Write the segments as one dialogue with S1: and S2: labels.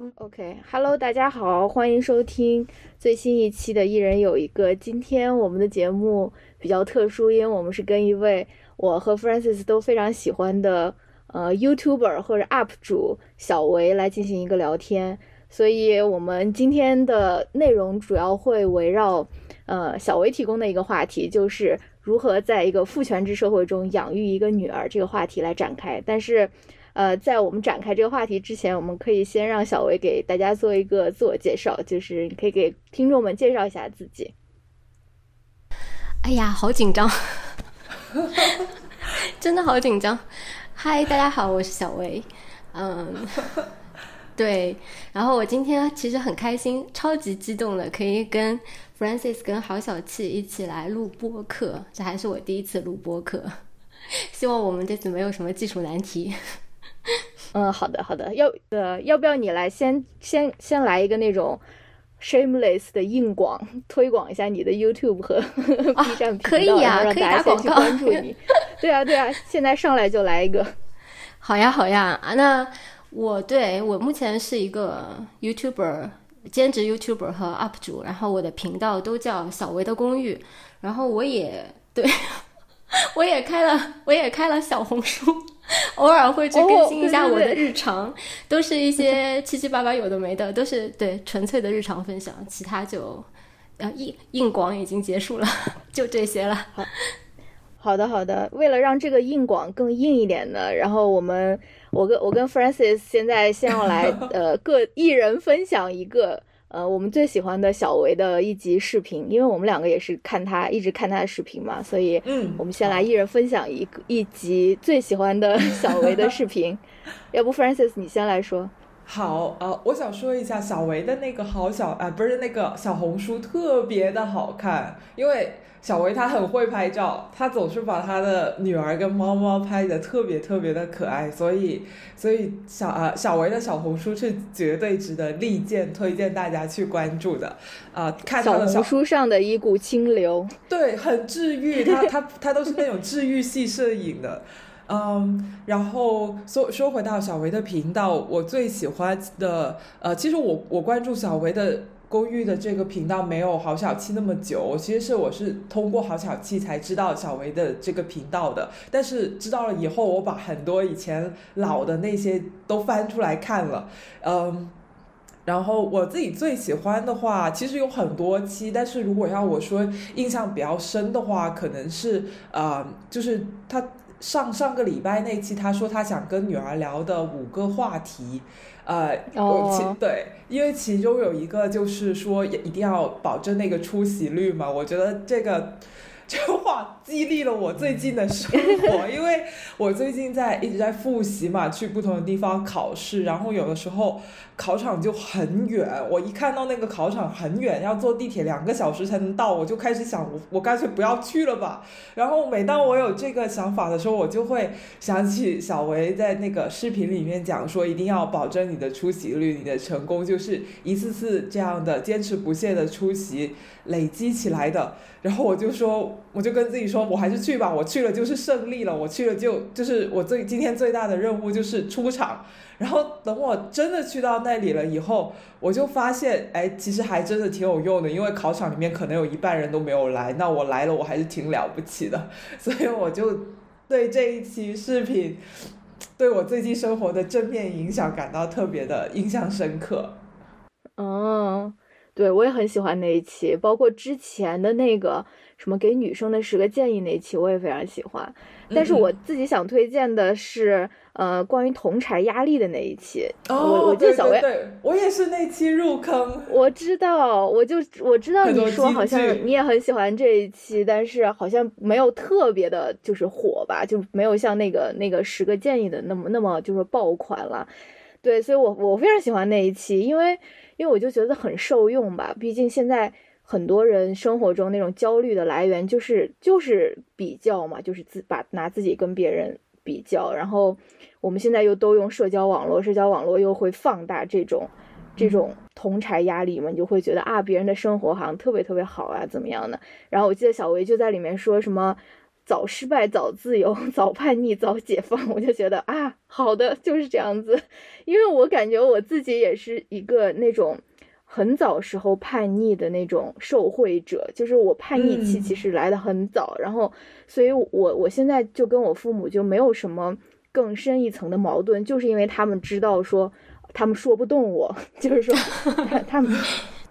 S1: OK，Hello，大家好，欢迎收听最新一期的《一人有一个》。今天我们的节目比较特殊，因为我们是跟一位我和 Francis 都非常喜欢的呃 YouTuber 或者 UP 主小维来进行一个聊天。所以，我们今天的内容主要会围绕呃小维提供的一个话题，就是如何在一个父权制社会中养育一个女儿这个话题来展开。但是，呃，在我们展开这个话题之前，我们可以先让小维给大家做一个自我介绍，就是你可以给听众们介绍一下自己。
S2: 哎呀，好紧张，真的好紧张。嗨，大家好，我是小维。嗯，对。然后我今天其实很开心，超级激动的，可以跟 Francis 跟郝小气一起来录播客。这还是我第一次录播客，希望我们这次没有什么技术难题。
S1: 嗯，好的，好的，要呃，要不要你来先先先来一个那种 shameless 的硬广，推广一下你的 YouTube 和 B 站频道，
S2: 可以呀，
S1: 让大家先去关注你。对啊，对啊，现在上来就来一个。
S2: 好呀，好呀啊，那我对我目前是一个 YouTuber，兼职 YouTuber 和 UP 主，然后我的频道都叫小维的公寓，然后我也对，我也开了，我也开了小红书。偶尔会去更新一下我的日常，都是一些七七八八有的没的，都是对纯粹的日常分享，其他就呃硬硬广已经结束了，就这些了。
S1: 好好的好的，为了让这个硬广更硬一点呢，然后我们我跟我跟 Francis 现在先要来 呃各一人分享一个。呃，我们最喜欢的小维的一集视频，因为我们两个也是看他一直看他的视频嘛，所以，
S3: 嗯，
S1: 我们先来一人分享一个一集最喜欢的 小维的视频，要不 Francis 你先来说。
S3: 好，呃，我想说一下小维的那个好小啊，不是那个小红书特别的好看，因为。小维他很会拍照，他总是把他的女儿跟猫猫拍的特别特别的可爱，所以所以小啊小维的小红书是绝对值得力荐推荐大家去关注的啊，看他的
S1: 小红书上的一股清流，
S3: 对，很治愈，他他他都是那种治愈系摄影的，嗯，然后说说回到小维的频道，我最喜欢的呃，其实我我关注小维的。公寓的这个频道没有郝小气那么久，其实是我是通过郝小气才知道小维的这个频道的。但是知道了以后，我把很多以前老的那些都翻出来看了，嗯，然后我自己最喜欢的话，其实有很多期，但是如果要我说印象比较深的话，可能是呃，就是他上上个礼拜那期，他说他想跟女儿聊的五个话题。呃，其对，因为其中有一个就是说，一定要保证那个出席率嘛。我觉得这个 这话激励了我最近的生活，因为我最近在一直在复习嘛，去不同的地方考试，然后有的时候。考场就很远，我一看到那个考场很远，要坐地铁两个小时才能到，我就开始想，我我干脆不要去了吧。然后每当我有这个想法的时候，我就会想起小维在那个视频里面讲说，一定要保证你的出席率，你的成功就是一次次这样的坚持不懈的出席累积起来的。然后我就说，我就跟自己说，我还是去吧，我去了就是胜利了，我去了就就是我最今天最大的任务就是出场。然后等我真的去到那里了以后，我就发现，哎，其实还真的挺有用的，因为考场里面可能有一半人都没有来，那我来了，我还是挺了不起的，所以我就对这一期视频，对我最近生活的正面影响感到特别的印象深刻。
S1: 哦，对我也很喜欢那一期，包括之前的那个什么给女生的十个建议那一期，我也非常喜欢。但是我自己想推荐的是。呃，关于同柴压力的那一期，我我记得小薇，
S3: 我也是那期入坑。
S1: 我知道，我就我知道你说好像你也很喜欢这一期，但是好像没有特别的，就是火吧，就没有像那个那个十个建议的那么那么就是爆款了。对，所以我我非常喜欢那一期，因为因为我就觉得很受用吧。毕竟现在很多人生活中那种焦虑的来源就是就是比较嘛，就是自把拿自己跟别人比较，然后。我们现在又都用社交网络，社交网络又会放大这种这种同柴压力嘛？你就会觉得啊，别人的生活好像特别特别好啊，怎么样的？然后我记得小维就在里面说什么，早失败早自由，早叛逆早解放，我就觉得啊，好的，就是这样子。因为我感觉我自己也是一个那种很早时候叛逆的那种受惠者，就是我叛逆期其实来的很早，然后，所以我我现在就跟我父母就没有什么更深一层的矛盾，就是因为他们知道说他们说不动我，就是说 他们。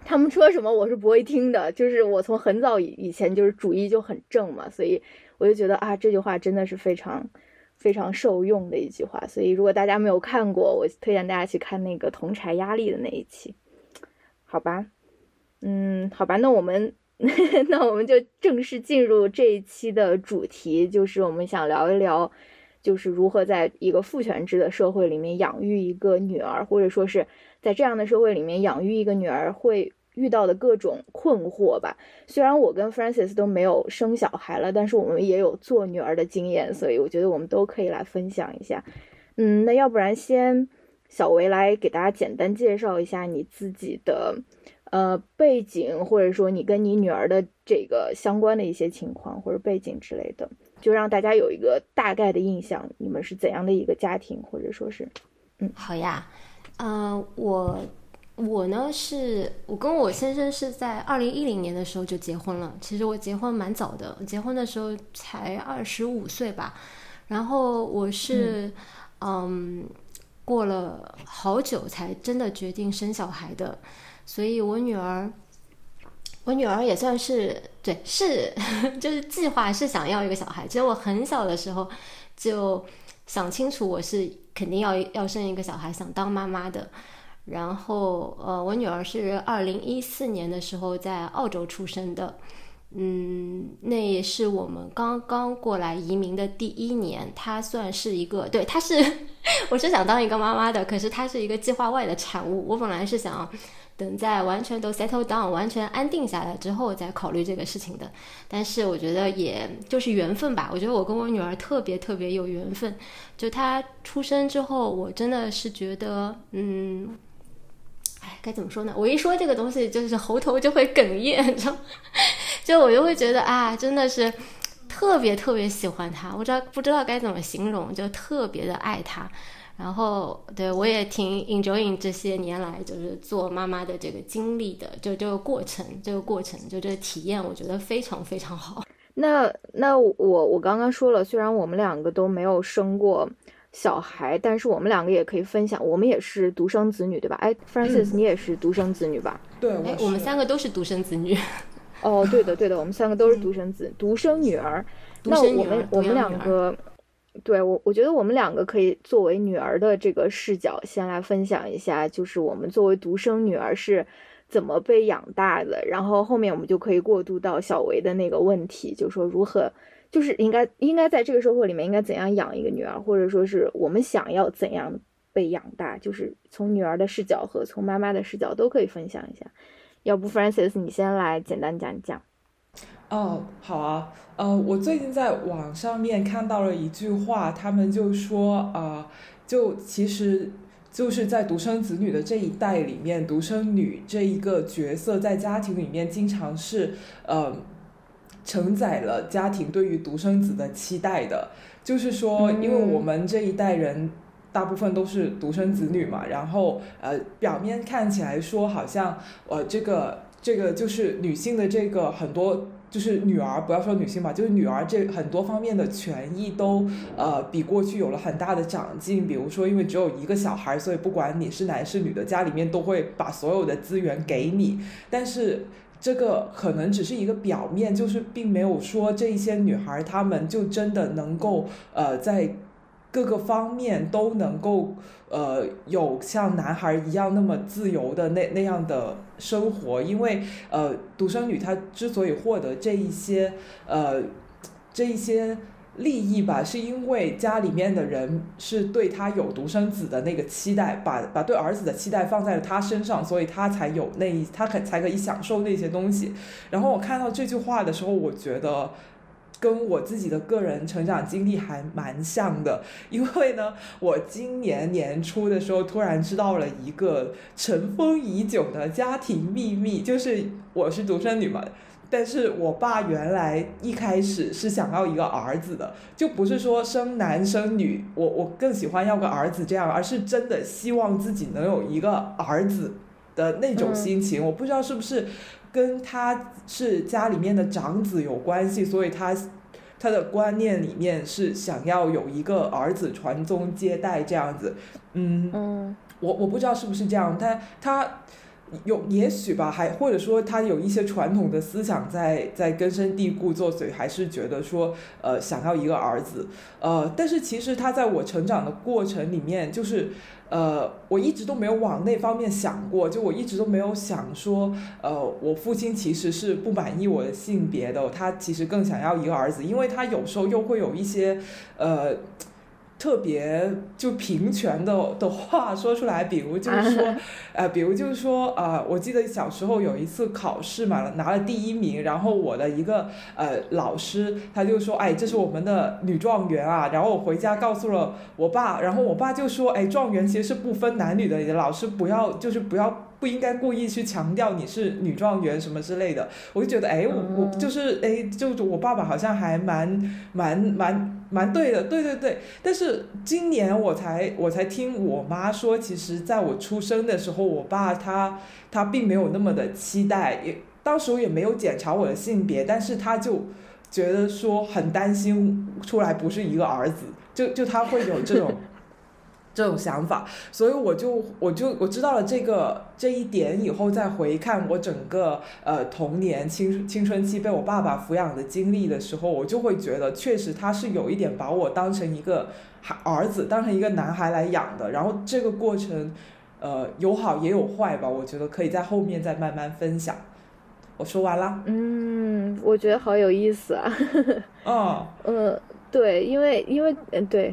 S1: 他们说什么我是不会听的，就是我从很早以以前就是主意就很正嘛，所以我就觉得啊这句话真的是非常非常受用的一句话。所以如果大家没有看过，我推荐大家去看那个同柴压力的那一期，好吧？嗯，好吧，那我们 那我们就正式进入这一期的主题，就是我们想聊一聊，就是如何在一个父权制的社会里面养育一个女儿，或者说是在这样的社会里面养育一个女儿会。遇到的各种困惑吧。虽然我跟 Francis 都没有生小孩了，但是我们也有做女儿的经验，所以我觉得我们都可以来分享一下。嗯，那要不然先小维来给大家简单介绍一下你自己的呃背景，或者说你跟你女儿的这个相关的一些情况或者背景之类的，就让大家有一个大概的印象，你们是怎样的一个家庭，或者说是，嗯，
S2: 好呀，呃，我。我呢是，我跟我先生是在二零一零年的时候就结婚了。其实我结婚蛮早的，结婚的时候才二十五岁吧。然后我是，嗯，过了好久才真的决定生小孩的。所以我女儿，我女儿也算是对，是 就是计划是想要一个小孩。其实我很小的时候就想清楚，我是肯定要要生一个小孩，想当妈妈的。然后，呃，我女儿是二零一四年的时候在澳洲出生的，嗯，那也是我们刚刚过来移民的第一年。她算是一个，对，她是，我是想当一个妈妈的，可是她是一个计划外的产物。我本来是想等在完全都 settle down、完全安定下来之后再考虑这个事情的。但是我觉得也就是缘分吧。我觉得我跟我女儿特别特别有缘分。就她出生之后，我真的是觉得，嗯。哎，该怎么说呢？我一说这个东西，就是喉头就会哽咽，就 就我就会觉得啊，真的是特别特别喜欢他，我知道不知道该怎么形容，就特别的爱他。然后对我也挺 enjoying 这些年来就是做妈妈的这个经历的，就这个过程，这个过程就这个体验，我觉得非常非常好。
S1: 那那我我刚刚说了，虽然我们两个都没有生过。小孩，但是我们两个也可以分享，我们也是独生子女，对吧？哎，Francis，你也是独生子女吧？
S3: 对，
S2: 哎，我们三个都是独生子女。
S1: 哦，对的，对的，我们三个都是独生子，独生女儿。那我们我们两个，对我，我觉得我们两个可以作为女儿的这个视角，先来分享一下，就是我们作为独生女儿是怎么被养大的，然后后面我们就可以过渡到小维的那个问题，就说如何。就是应该应该在这个社会里面应该怎样养一个女儿，或者说是我们想要怎样被养大，就是从女儿的视角和从妈妈的视角都可以分享一下。要不 Francis，你先来简单讲讲。
S3: 哦，好啊，呃，我最近在网上面看到了一句话，他们就说，呃，就其实就是在独生子女的这一代里面，独生女这一个角色在家庭里面经常是，呃。承载了家庭对于独生子的期待的，就是说，因为我们这一代人大部分都是独生子女嘛，然后呃，表面看起来说好像呃，这个这个就是女性的这个很多就是女儿，不要说女性吧，就是女儿这很多方面的权益都呃比过去有了很大的长进。比如说，因为只有一个小孩，所以不管你是男是女的，家里面都会把所有的资源给你，但是。这个可能只是一个表面，就是并没有说这一些女孩她们就真的能够呃在各个方面都能够呃有像男孩一样那么自由的那那样的生活，因为呃独生女她之所以获得这一些呃这一些。利益吧，是因为家里面的人是对他有独生子的那个期待，把把对儿子的期待放在了他身上，所以他才有那他可才可以享受那些东西。然后我看到这句话的时候，我觉得跟我自己的个人成长经历还蛮像的，因为呢，我今年年初的时候突然知道了一个尘封已久的家庭秘密，就是我是独生女嘛。但是我爸原来一开始是想要一个儿子的，就不是说生男生女，我我更喜欢要个儿子这样，而是真的希望自己能有一个儿子的那种心情。我不知道是不是跟他是家里面的长子有关系，所以他他的观念里面是想要有一个儿子传宗接代这样子。嗯
S1: 嗯，
S3: 我我不知道是不是这样，但他。有也许吧，还或者说他有一些传统的思想在在根深蒂固作祟，还是觉得说呃想要一个儿子，呃，但是其实他在我成长的过程里面，就是呃我一直都没有往那方面想过，就我一直都没有想说呃我父亲其实是不满意我的性别的，他其实更想要一个儿子，因为他有时候又会有一些呃。特别就平权的的话说出来，比如就是说，呃，比如就是说，呃，我记得小时候有一次考试嘛，拿了第一名，然后我的一个呃老师他就说，哎，这是我们的女状元啊，然后我回家告诉了我爸，然后我爸就说，哎，状元其实是不分男女的，你的老师不要就是不要。不应该故意去强调你是女状元什么之类的，我就觉得，哎，我我就是哎，就我爸爸好像还蛮蛮蛮蛮对的，对对对。但是今年我才我才听我妈说，其实在我出生的时候，我爸他他并没有那么的期待，也当时也没有检查我的性别，但是他就觉得说很担心出来不是一个儿子，就就他会有这种。这种想法，所以我就我就我知道了这个这一点以后，再回看我整个呃童年青青春期被我爸爸抚养的经历的时候，我就会觉得，确实他是有一点把我当成一个孩儿子，当成一个男孩来养的。然后这个过程，呃，有好也有坏吧。我觉得可以在后面再慢慢分享。我说完了。
S1: 嗯，我觉得好有意思啊。
S3: 嗯。
S1: 呃，对，因为因为嗯对。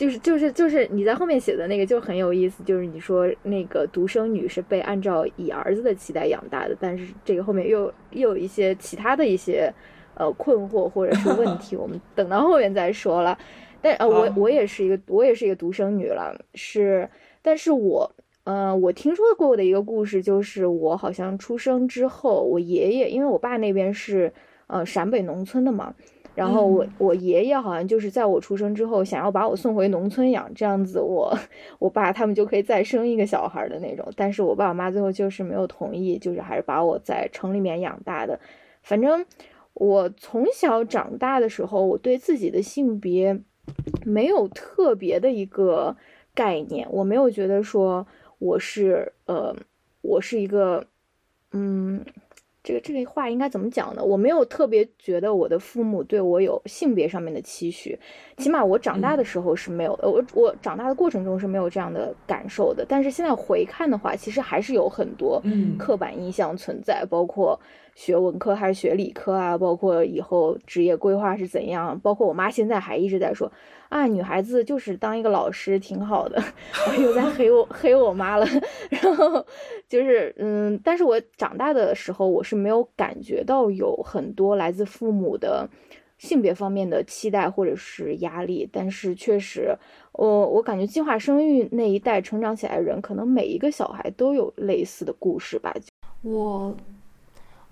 S1: 就是就是就是你在后面写的那个就很有意思，就是你说那个独生女是被按照以儿子的期待养大的，但是这个后面又又有一些其他的一些呃困惑或者是问 题，我们等到后面再说了。但呃我我也是一个我也是一个独生女了，是，但是我呃我听说过的一个故事就是我好像出生之后，我爷爷因为我爸那边是呃陕北农村的嘛。然后我我爷爷好像就是在我出生之后，想要把我送回农村养，这样子我我爸他们就可以再生一个小孩的那种。但是我爸我妈最后就是没有同意，就是还是把我在城里面养大的。反正我从小长大的时候，我对自己的性别没有特别的一个概念，我没有觉得说我是呃我是一个嗯。这个这个话应该怎么讲呢？我没有特别觉得我的父母对我有性别上面的期许，起码我长大的时候是没有的。我我长大的过程中是没有这样的感受的。但是现在回看的话，其实还是有很多刻板印象存在，包括。学文科还是学理科啊？包括以后职业规划是怎样？包括我妈现在还一直在说啊，女孩子就是当一个老师挺好的，我又在黑我黑我妈了。然后就是嗯，但是我长大的时候，我是没有感觉到有很多来自父母的性别方面的期待或者是压力。但是确实，我我感觉计划生育那一代成长起来的人，可能每一个小孩都有类似的故事吧。
S2: 我。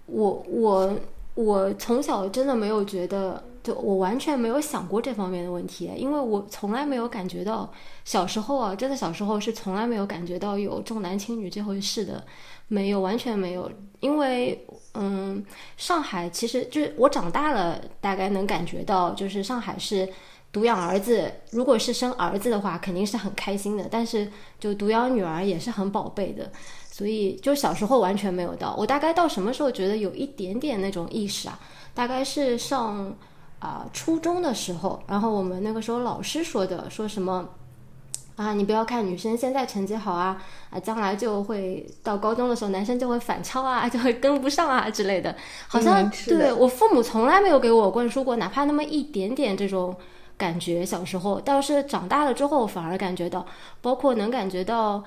S2: 我我我从小真的没有觉得，就我完全没有想过这方面的问题，因为我从来没有感觉到小时候啊，真的小时候是从来没有感觉到有重男轻女这回事的，没有，完全没有。因为嗯，上海其实就是我长大了，大概能感觉到，就是上海是独养儿子，如果是生儿子的话，肯定是很开心的，但是就独养女儿也是很宝贝的。所以就小时候完全没有到，我大概到什么时候觉得有一点点那种意识啊？大概是上啊初中的时候，然后我们那个时候老师说的，说什么啊，你不要看女生现在成绩好啊，啊将来就会到高中的时候男生就会反超啊，就会跟不上啊之类的。好像对我父母从来没有给我灌输过哪怕那么一点点这种感觉。小时候倒是长大了之后反而感觉到，包括能感觉到。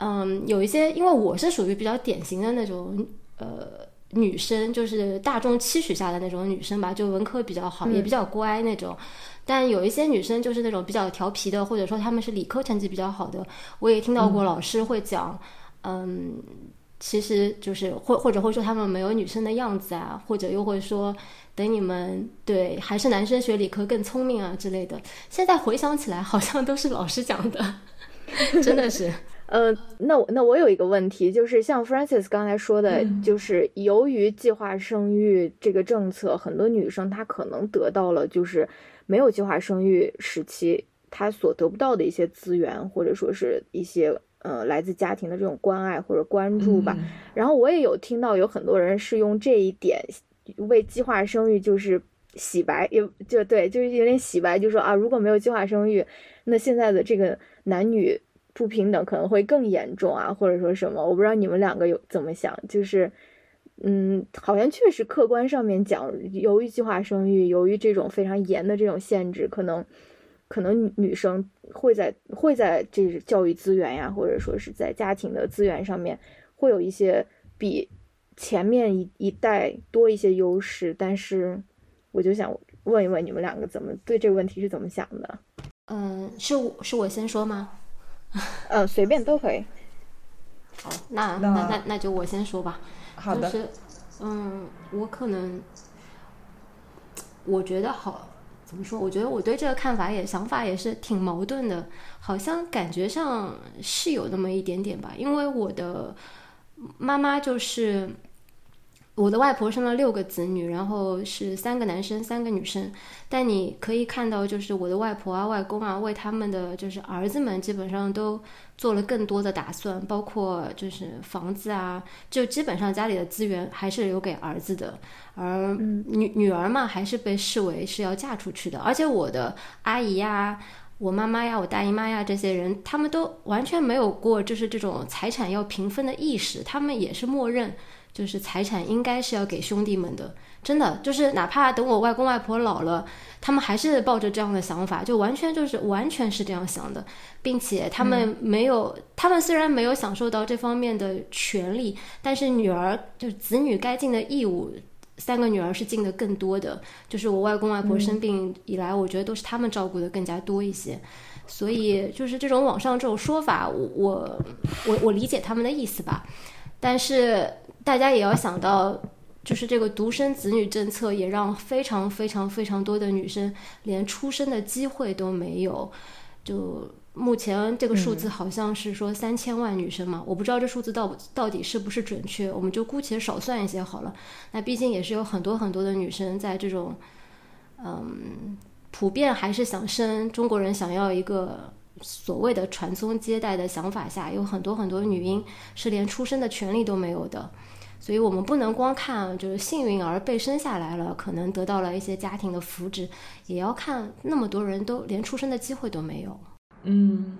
S2: 嗯，有一些，因为我是属于比较典型的那种，呃，女生，就是大众期许下的那种女生吧，就文科比较好，也比较乖那种。但有一些女生就是那种比较调皮的，或者说她们是理科成绩比较好的。我也听到过老师会讲，嗯，其实就是或或者会说他们没有女生的样子啊，或者又会说等你们对还是男生学理科更聪明啊之类的。现在回想起来，好像都是老师讲的，真的是。
S1: 呃，那我那我有一个问题，就是像 Francis 刚才说的，就是由于计划生育这个政策，很多女生她可能得到了就是没有计划生育时期她所得不到的一些资源，或者说是一些呃来自家庭的这种关爱或者关注吧。然后我也有听到有很多人是用这一点为计划生育就是洗白，也就对，就是有点洗白，就说啊，如果没有计划生育，那现在的这个男女。不平等可能会更严重啊，或者说什么？我不知道你们两个有怎么想。就是，嗯，好像确实客观上面讲，由于计划生育，由于这种非常严的这种限制，可能，可能女生会在会在这教育资源呀，或者说是在家庭的资源上面，会有一些比前面一一代多一些优势。但是，我就想问一问你们两个，怎么对这个问题是怎么想的？
S2: 嗯，是是我先说吗？
S1: 呃，随便都可以。
S2: 好，那那那那就我先说吧。
S3: 好
S2: 的。就是，嗯，我可能，我觉得好，怎么说？我觉得我对这个看法也想法也是挺矛盾的，好像感觉上是有那么一点点吧。因为我的妈妈就是。我的外婆生了六个子女，然后是三个男生，三个女生。但你可以看到，就是我的外婆啊、外公啊，为他们的就是儿子们，基本上都做了更多的打算，包括就是房子啊，就基本上家里的资源还是留给儿子的。而女女儿嘛，还是被视为是要嫁出去的。而且我的阿姨呀、我妈妈呀、我大姨妈呀这些人，他们都完全没有过就是这种财产要平分的意识，他们也是默认。就是财产应该是要给兄弟们的，真的就是哪怕等我外公外婆老了，他们还是抱着这样的想法，就完全就是完全是这样想的，并且他们没有，他们虽然没有享受到这方面的权利，但是女儿就是子女该尽的义务，三个女儿是尽的更多的。就是我外公外婆生病以来，我觉得都是他们照顾的更加多一些，所以就是这种网上这种说法，我我我我理解他们的意思吧，但是。大家也要想到，就是这个独生子女政策也让非常非常非常多的女生连出生的机会都没有。就目前这个数字好像是说三千万女生嘛，我不知道这数字到到底是不是准确，我们就姑且少算一些好了。那毕竟也是有很多很多的女生在这种，嗯，普遍还是想生中国人想要一个。所谓的传宗接代的想法下，有很多很多女婴是连出生的权利都没有的，所以我们不能光看就是幸运儿被生下来了，可能得到了一些家庭的福祉，也要看那么多人都连出生的机会都没有。
S3: 嗯。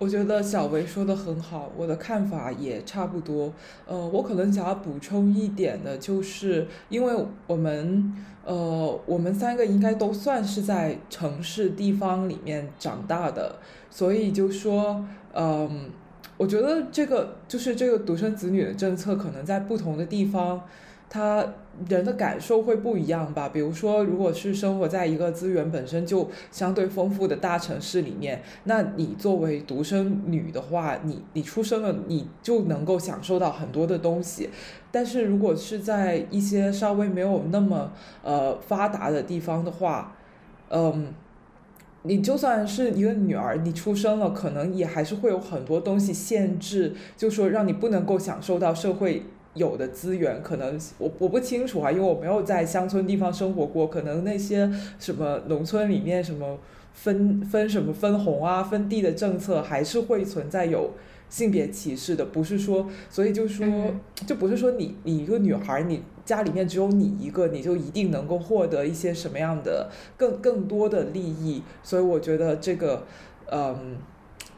S3: 我觉得小维说的很好，我的看法也差不多。呃，我可能想要补充一点的，就是因为我们，呃，我们三个应该都算是在城市地方里面长大的，所以就说，嗯，我觉得这个就是这个独生子女的政策，可能在不同的地方。他人的感受会不一样吧？比如说，如果是生活在一个资源本身就相对丰富的大城市里面，那你作为独生女的话，你你出生了，你就能够享受到很多的东西。但是如果是在一些稍微没有那么呃发达的地方的话，嗯，你就算是一个女儿，你出生了，可能也还是会有很多东西限制，就说让你不能够享受到社会。有的资源可能我我不清楚啊，因为我没有在乡村地方生活过，可能那些什么农村里面什么分分什么分红啊、分地的政策还是会存在有性别歧视的，不是说，所以就说就不是说你你一个女孩，你家里面只有你一个，你就一定能够获得一些什么样的更更多的利益，所以我觉得这个嗯。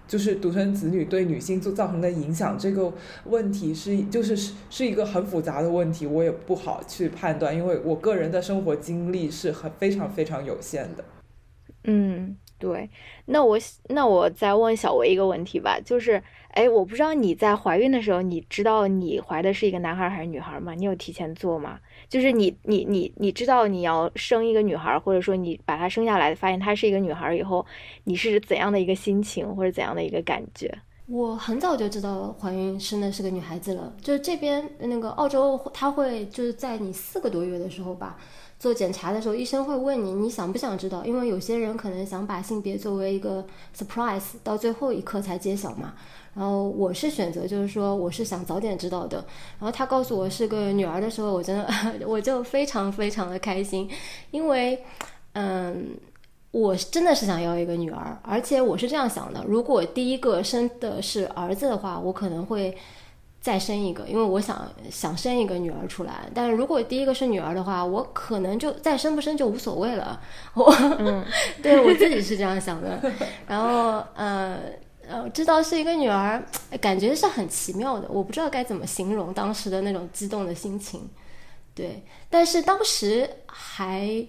S3: 就是独生子女对女性做造成的影响这个问题是，就是是是一个很复杂的问题，我也不好去判断，因为我个人的生活经历是很非常非常有限的。
S1: 嗯，对。那我那我再问小维一个问题吧，就是，哎，我不知道你在怀孕的时候，你知道你怀的是一个男孩还是女孩吗？你有提前做吗？就是你你你你知道你要生一个女孩，或者说你把她生下来，发现她是一个女孩以后，你是怎样的一个心情或者怎样的一个感觉？
S2: 我很早就知道怀孕生的是个女孩子了，就是这边那个澳洲，他会就是在你四个多月的时候吧，做检查的时候，医生会问你你想不想知道，因为有些人可能想把性别作为一个 surprise，到最后一刻才揭晓嘛。然后我是选择就是说我是想早点知道的。然后他告诉我是个女儿的时候，我真的 我就非常非常的开心，因为嗯。我真的是想要一个女儿，而且我是这样想的：如果第一个生的是儿子的话，我可能会再生一个，因为我想想生一个女儿出来。但是如果第一个是女儿的话，我可能就再生不生就无所谓了。我，嗯对我自己是这样想的。然后，呃呃，知道是一个女儿，感觉是很奇妙的。我不知道该怎么形容当时的那种激动的心情。对，但是当时还。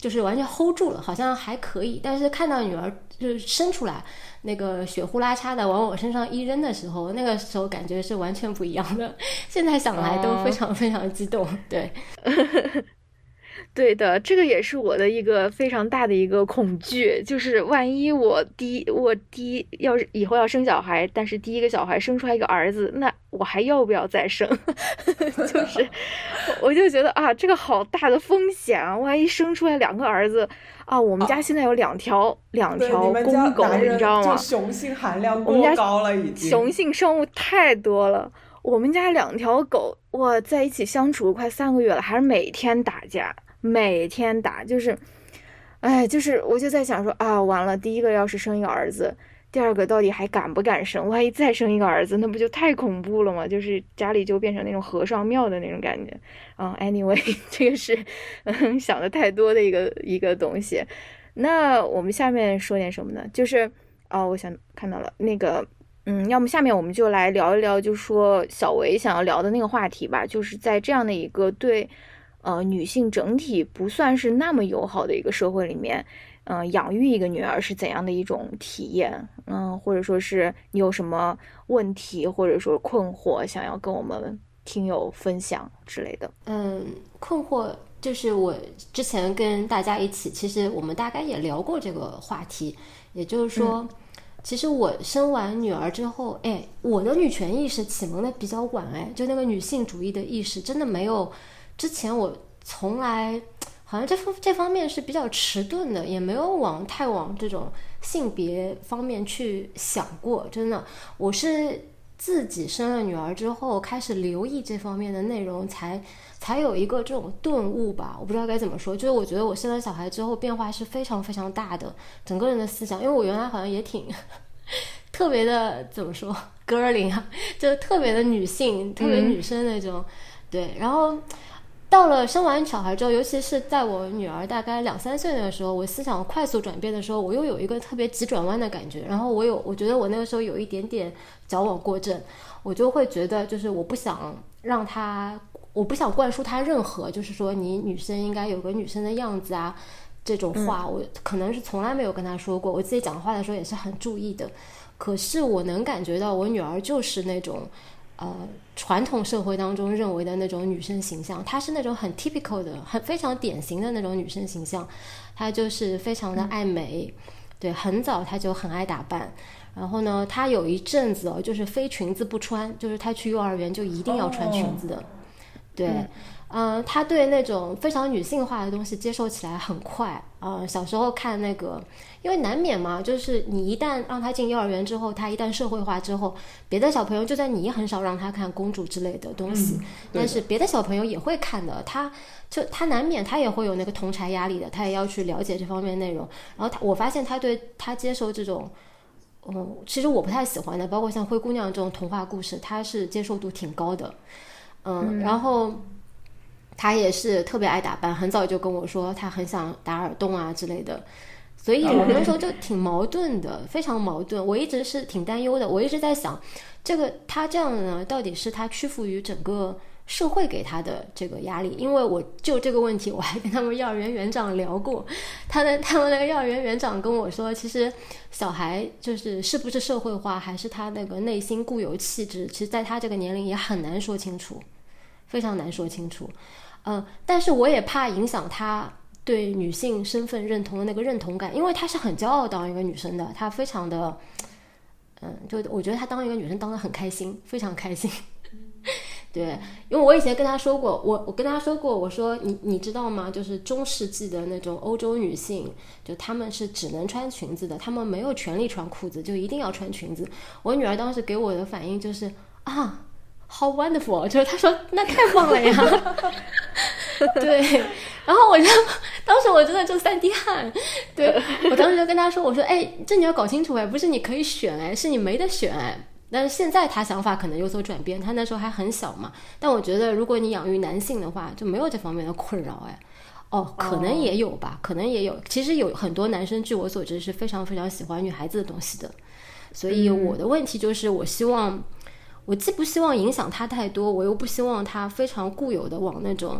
S2: 就是完全 hold 住了，好像还可以。但是看到女儿就是生出来，那个血呼啦嚓的往我身上一扔的时候，那个时候感觉是完全不一样的。现在想来都非常非常激动，对。
S1: 对的，这个也是我的一个非常大的一个恐惧，就是万一我第一我第一要是以后要生小孩，但是第一个小孩生出来一个儿子，那我还要不要再生？就是我就觉得啊，这个好大的风险啊！万一生出来两个儿子啊，我们家现在有两条两条公狗，你知道吗？
S3: 雄性含量过高了，已经
S1: 雄性生物太多了。我们家两条狗哇，在一起相处快三个月了，还是每天打架。每天打就是，哎，就是我就在想说啊，完了，第一个要是生一个儿子，第二个到底还敢不敢生？万一再生一个儿子，那不就太恐怖了吗？就是家里就变成那种和尚庙的那种感觉。嗯，anyway，这个是嗯想的太多的一个一个东西。那我们下面说点什么呢？就是哦，我想看到了那个，嗯，要么下面我们就来聊一聊，就说小维想要聊的那个话题吧，就是在这样的一个对。呃，女性整体不算是那么友好的一个社会里面，嗯，养育一个女儿是怎样的一种体验？嗯，或者说是你有什么问题，或者说困惑，想要跟我们听友分享之类的？
S2: 嗯，困惑就是我之前跟大家一起，其实我们大概也聊过这个话题，也就是说，其实我生完女儿之后，哎，我的女权意识启蒙的比较晚，哎，就那个女性主义的意识真的没有。之前我从来好像这方这方面是比较迟钝的，也没有往太往这种性别方面去想过。真的，我是自己生了女儿之后开始留意这方面的内容，才才有一个这种顿悟吧。我不知道该怎么说，就是我觉得我生了小孩之后变化是非常非常大的，整个人的思想，因为我原来好像也挺特别的怎么说 girly 啊，就特别的女性，特别女生那种，对，然后。到了生完小孩之后，尤其是在我女儿大概两三岁的时候，我思想快速转变的时候，我又有一个特别急转弯的感觉。然后我有，我觉得我那个时候有一点点矫枉过正，我就会觉得，就是我不想让她，我不想灌输她任何，就是说你女生应该有个女生的样子啊这种话，我可能是从来没有跟她说过。我自己讲话的时候也是很注意的，可是我能感觉到我女儿就是那种。呃，传统社会当中认为的那种女生形象，她是那种很 typical 的、很非常典型的那种女生形象。她就是非常的爱美，对，很早她就很爱打扮。然后呢，她有一阵子哦，就是非裙子不穿，就是她去幼儿园就一定要穿裙子的，对。嗯，他对那种非常女性化的东西接受起来很快。嗯，小时候看那个，因为难免嘛，就是你一旦让他进幼儿园之后，他一旦社会化之后，别的小朋友就算你很少让他看公主之类的东西，但是别的小朋友也会看的。他就他难免他也会有那个同柴压力的，他也要去了解这方面内容。然后他，我发现他对他接受这种，嗯，其实我不太喜欢的，包括像灰姑娘这种童话故事，他是接受度挺高的。嗯，然后。他也是特别爱打扮，很早就跟我说他很想打耳洞啊之类的，所以我那时候就挺矛盾的，非常矛盾。我一直是挺担忧的，我一直在想，这个他这样呢，到底是他屈服于整个社会给他的这个压力？因为我就这个问题，我还跟他们幼儿园园长聊过，他的他们那个幼儿园园长跟我说，其实小孩就是是不是社会化，还是他那个内心固有气质，其实在他这个年龄也很难说清楚，非常难说清楚。嗯，但是我也怕影响他对女性身份认同的那个认同感，因为他是很骄傲当一个女生的，他非常的，嗯，就我觉得他当一个女生当的很开心，非常开心。对，因为我以前跟他说过，我我跟他说过，我说你你知道吗？就是中世纪的那种欧洲女性，就她们是只能穿裙子的，她们没有权利穿裤子，就一定要穿裙子。我女儿当时给我的反应就是啊，How wonderful！就是他说那太棒了呀。对，然后我就当时我真的就三滴汗。对我当时就跟他说，我说哎，这你要搞清楚哎，不是你可以选哎，是你没得选哎。但是现在他想法可能有所转变，他那时候还很小嘛。但我觉得，如果你养育男性的话，就没有这方面的困扰哎。哦，可能也有吧，可能也有。其实有很多男生，据我所知是非常非常喜欢女孩子的东西的。所以我的问题就是，我希望，我既不希望影响他太多，我又不希望他非常固有的往那种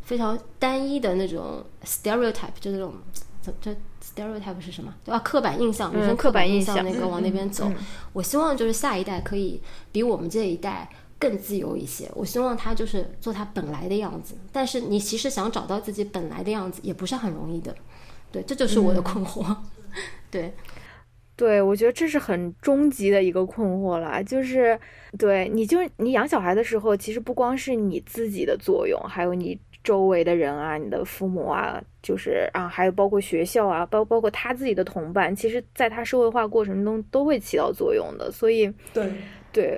S2: 非常单一的那种 stereotype，就那种这这。stereotype 是什么？对吧？刻板印象，女生刻板印象那个往那边走。我希望就是下一代可以比我们这一代更自由一些。我希望他就是做他本来的样子。但是你其实想找到自己本来的样子也不是很容易的。对，这就是我的困惑。对，
S1: 对，我觉得这是很终极的一个困惑了。就是对，你就你养小孩的时候，其实不光是你自己的作用，还有你。周围的人啊，你的父母啊，就是啊，还有包括学校啊，包包括他自己的同伴，其实在他社会化过程中都会起到作用的。所以，
S3: 对
S1: 对，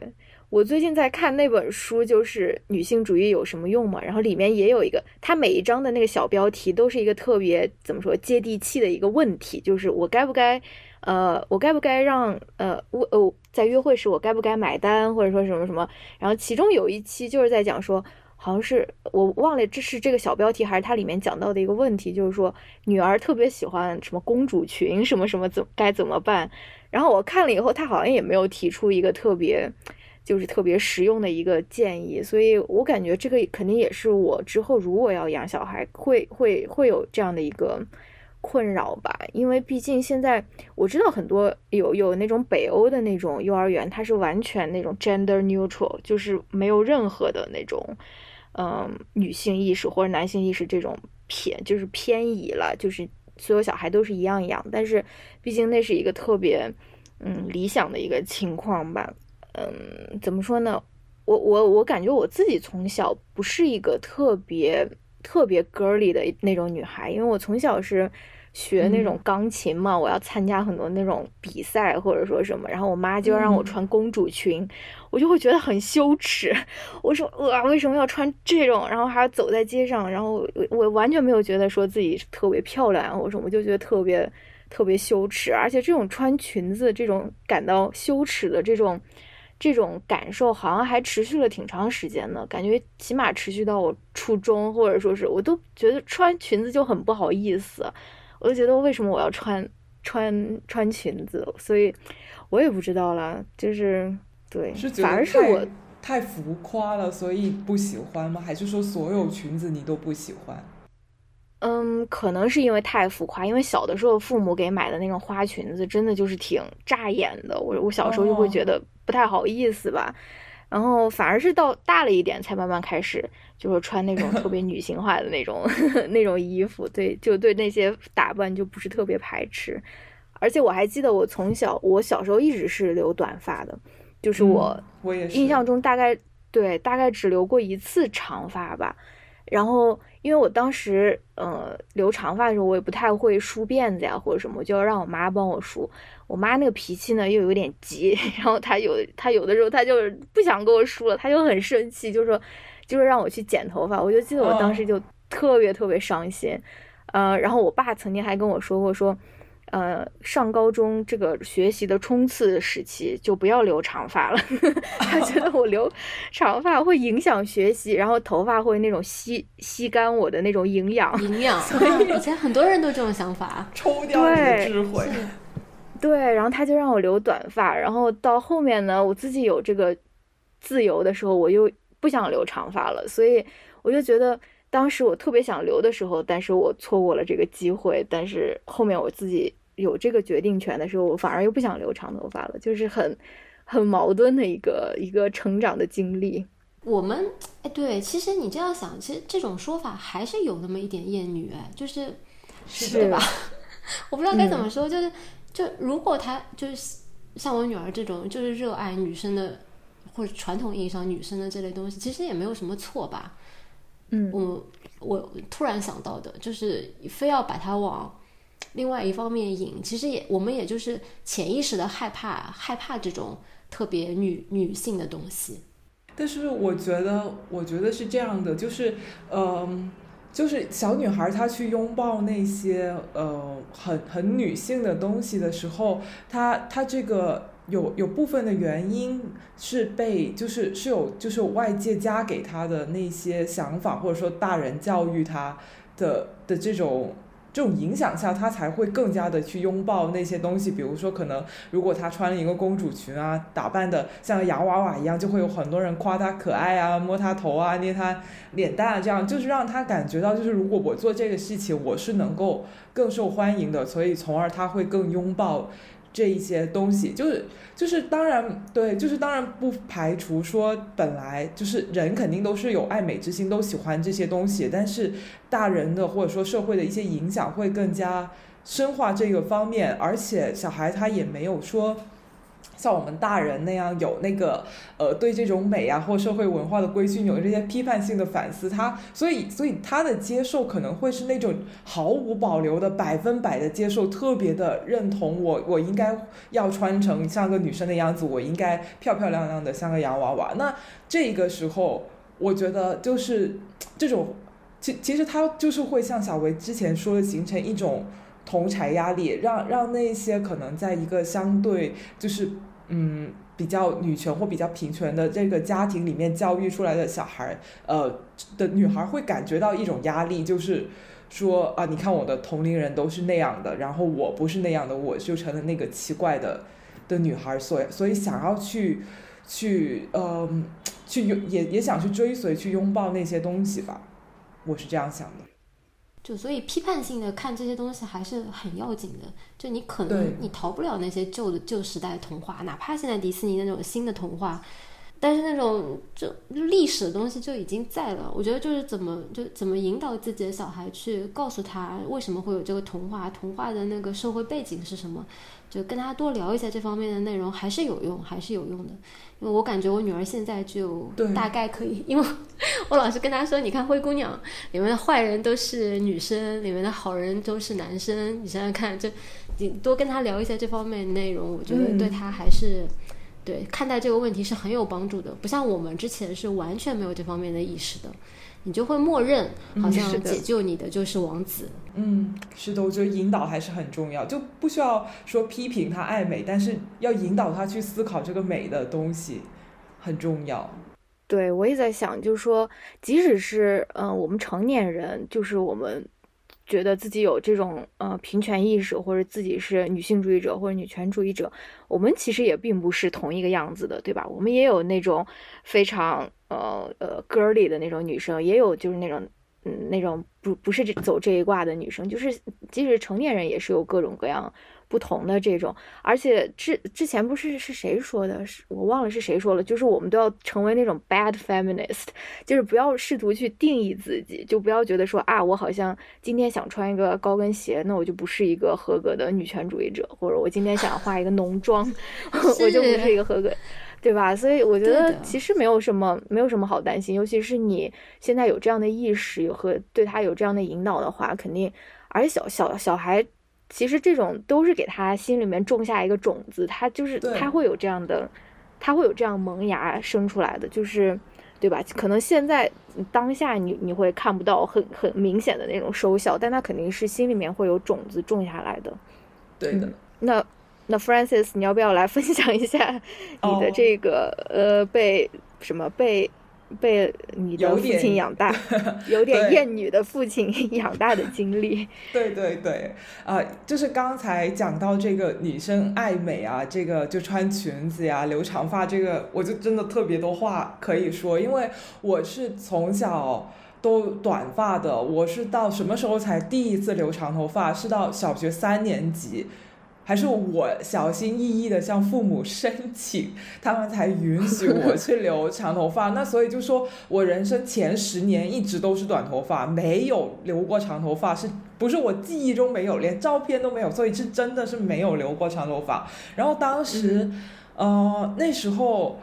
S1: 我最近在看那本书，就是《女性主义有什么用》嘛，然后里面也有一个，它每一章的那个小标题都是一个特别怎么说接地气的一个问题，就是我该不该，呃，我该不该让呃我呃在约会时我该不该买单，或者说什么什么，然后其中有一期就是在讲说。好像是我忘了，这是这个小标题还是它里面讲到的一个问题，就是说女儿特别喜欢什么公主裙，什么什么怎该怎么办？然后我看了以后，他好像也没有提出一个特别就是特别实用的一个建议，所以我感觉这个肯定也是我之后如果要养小孩会会会有这样的一个困扰吧，因为毕竟现在我知道很多有有那种北欧的那种幼儿园，它是完全那种 gender neutral，就是没有任何的那种。嗯，女性意识或者男性意识这种偏就是偏移了，就是所有小孩都是一样养，但是毕竟那是一个特别嗯理想的一个情况吧。嗯，怎么说呢？我我我感觉我自己从小不是一个特别特别 girly 的那种女孩，因为我从小是。学那种钢琴嘛，我要参加很多那种比赛或者说什么，然后我妈就要让我穿公主裙，我就会觉得很羞耻。我说哇，为什么要穿这种？然后还要走在街上，然后我我完全没有觉得说自己特别漂亮，或者什么，我就觉得特别特别羞耻。而且这种穿裙子这种感到羞耻的这种这种感受，好像还持续了挺长时间的，感觉起码持续到我初中，或者说是我都觉得穿裙子就很不好意思。我就觉得为什么我要穿穿穿裙子，所以我也不知道了。就是对，反而是我
S3: 太浮夸了，所以不喜欢吗？还是说所有裙子你都不喜欢？
S1: 嗯，可能是因为太浮夸。因为小的时候父母给买的那种花裙子，真的就是挺扎眼的。我我小时候就会觉得不太好意思吧。然后反而是到大了一点，才慢慢开始。就是穿那种特别 女性化的那种 那种衣服，对，就对那些打扮就不是特别排斥。而且我还记得，我从小我小时候一直是留短发的，就是我
S3: 我也
S1: 印象中大概对大概只留过一次长发吧。然后因为我当时呃留长发的时候，我也不太会梳辫子呀或者什么，我就要让我妈帮我梳。我妈那个脾气呢又有点急，然后她有她有的时候她就不想给我梳了，她就很生气，就说。就是让我去剪头发，我就记得我当时就特别特别伤心，呃，然后我爸曾经还跟我说过，说，呃，上高中这个学习的冲刺时期就不要留长发了，他觉得我留长发会影响学习，然后头发会那种吸吸干我的那种营养，
S2: 营 养。以前很多人都这种想法，
S3: 抽掉你的智慧。
S1: 对，然后他就让我留短发，然后到后面呢，我自己有这个自由的时候，我又。不想留长发了，所以我就觉得当时我特别想留的时候，但是我错过了这个机会。但是后面我自己有这个决定权的时候，我反而又不想留长头发了，就是很很矛盾的一个一个成长的经历。
S2: 我们哎，对，其实你这样想，其实这种说法还是有那么一点厌女哎，就是，
S1: 是
S2: 吧？我不知道该怎么说，就是就如果他就是像我女儿这种就是热爱女生的，或者传统意义上女生的这类东西，其实也没有什么错吧。
S1: 嗯，
S2: 我我突然想到的就是，非要把它往另外一方面引，其实也我们也就是潜意识的害怕害怕这种特别女女性的东西。
S3: 但是我觉得，我觉得是这样的，就是，嗯、就是小女孩她去拥抱那些呃很很女性的东西的时候，她她这个有有部分的原因是被就是是有就是有外界加给他的那些想法，或者说大人教育他的的这种。这种影响下，他才会更加的去拥抱那些东西。比如说，可能如果他穿了一个公主裙啊，打扮的像洋娃娃一样，就会有很多人夸他可爱啊，摸他头啊，捏他脸蛋啊，这样就是让他感觉到，就是如果我做这个事情，我是能够更受欢迎的，所以从而他会更拥抱这一些东西。就是就是当然对，就是当然不排除说本来就是人肯定都是有爱美之心，都喜欢这些东西，但是大人的或者说社会的一些影响会更加深化这个方面，而且小孩他也没有说。像我们大人那样有那个呃对这种美啊或社会文化的规训有这些批判性的反思，他所以所以他的接受可能会是那种毫无保留的百分百的接受，特别的认同我我应该要穿成像个女生的样子，我应该漂漂亮亮的像个洋娃娃。那这个时候，我觉得就是这种其其实他就是会像小维之前说的，形成一种。同柴压力，让让那些可能在一个相对就是嗯比较女权或比较平权的这个家庭里面教育出来的小孩，呃的女孩会感觉到一种压力，就是说啊，你看我的同龄人都是那样的，然后我不是那样的，我就成了那个奇怪的的女孩，所所以想要去去呃去拥也也想去追随去拥抱那些东西吧，我是这样想的。
S2: 就所以批判性的看这些东西还是很要紧的。就你可能你逃不了那些旧的旧时代童话，哪怕现在迪士尼那种新的童话，但是那种就历史的东西就已经在了。我觉得就是怎么就怎么引导自己的小孩去告诉他为什么会有这个童话，童话的那个社会背景是什么，就跟他多聊一下这方面的内容，还是有用，还是有用的。因为我感觉我女儿现在就大概可以，因为我老是跟她说，你看灰姑娘里面的坏人都是女生，里面的好人都是男生，你想想看，就你多跟她聊一下这方面的内容，我觉得
S3: 嗯
S2: 对她还是、对看待这个问题是很有帮助的。不像我们之前是完全没有这方面的意识的，你就会默认好像解救你的就是王子。
S3: 嗯，是的，我觉得引导还是很重要，就不需要说批评他爱美，但是要引导他去思考这个美的东西，很重要。
S1: 对，我也在想，就是说，即使是嗯、呃我们成年人，就是我们觉得自己有这种呃平权意识，或者自己是女性主义者或者女权主义者，我们其实也并不是同一个样子的，对吧？我们也有那种非常呃呃 girly 的那种女生，也有就是那种嗯那种不不是走这一挂的女生，就是即使成年人也是有各种各样不同的这种，而且之之前不是是谁说的，是我忘了是谁说了，就是我们都要成为那种 bad feminist，就是不要试图去定义自己，就不要觉得说啊，我好像今天想穿一个高跟鞋，那我就不是一个合格的女权主义者，或者我今天想化一个浓妆，我就不是一个合格。对吧？所以我觉得其实没有什么，没有什么好担心，尤其是你现在有这样的意识有和对他有这样的引导的话，肯定，而且小小小孩，其实这种都是给他心里面种下一个种子，他就是他会有这样的，他会有这样萌芽生出来的，就是。对吧？可能现在当下你你会看不到很很明显的那种收效，但他肯定是心里面会有种子种下来的。
S3: 对的，
S1: 嗯那那 Francis，你要不要来分享一下 你的
S3: 哦
S1: 这个、呃被什么被被你的父亲养大，有点
S3: 对
S1: 厌女的父亲 养大的经历？
S3: 对对对，啊、就是刚才讲到这个女生爱美啊，这个就穿裙子呀、留长发，这个我就真的特别多话可以说，因为我是从小。都短发的，我是到什么时候才第一次留长头发？是到小学三年级，还是我小心翼翼的向父母申请，他们才允许我去留长头发。那所以就说我人生前十年一直都是短头发，没有留过长头发，是不是我记忆中没有，连照片都没有，所以是真的是没有留过长头发。然后当时，呃，那时候。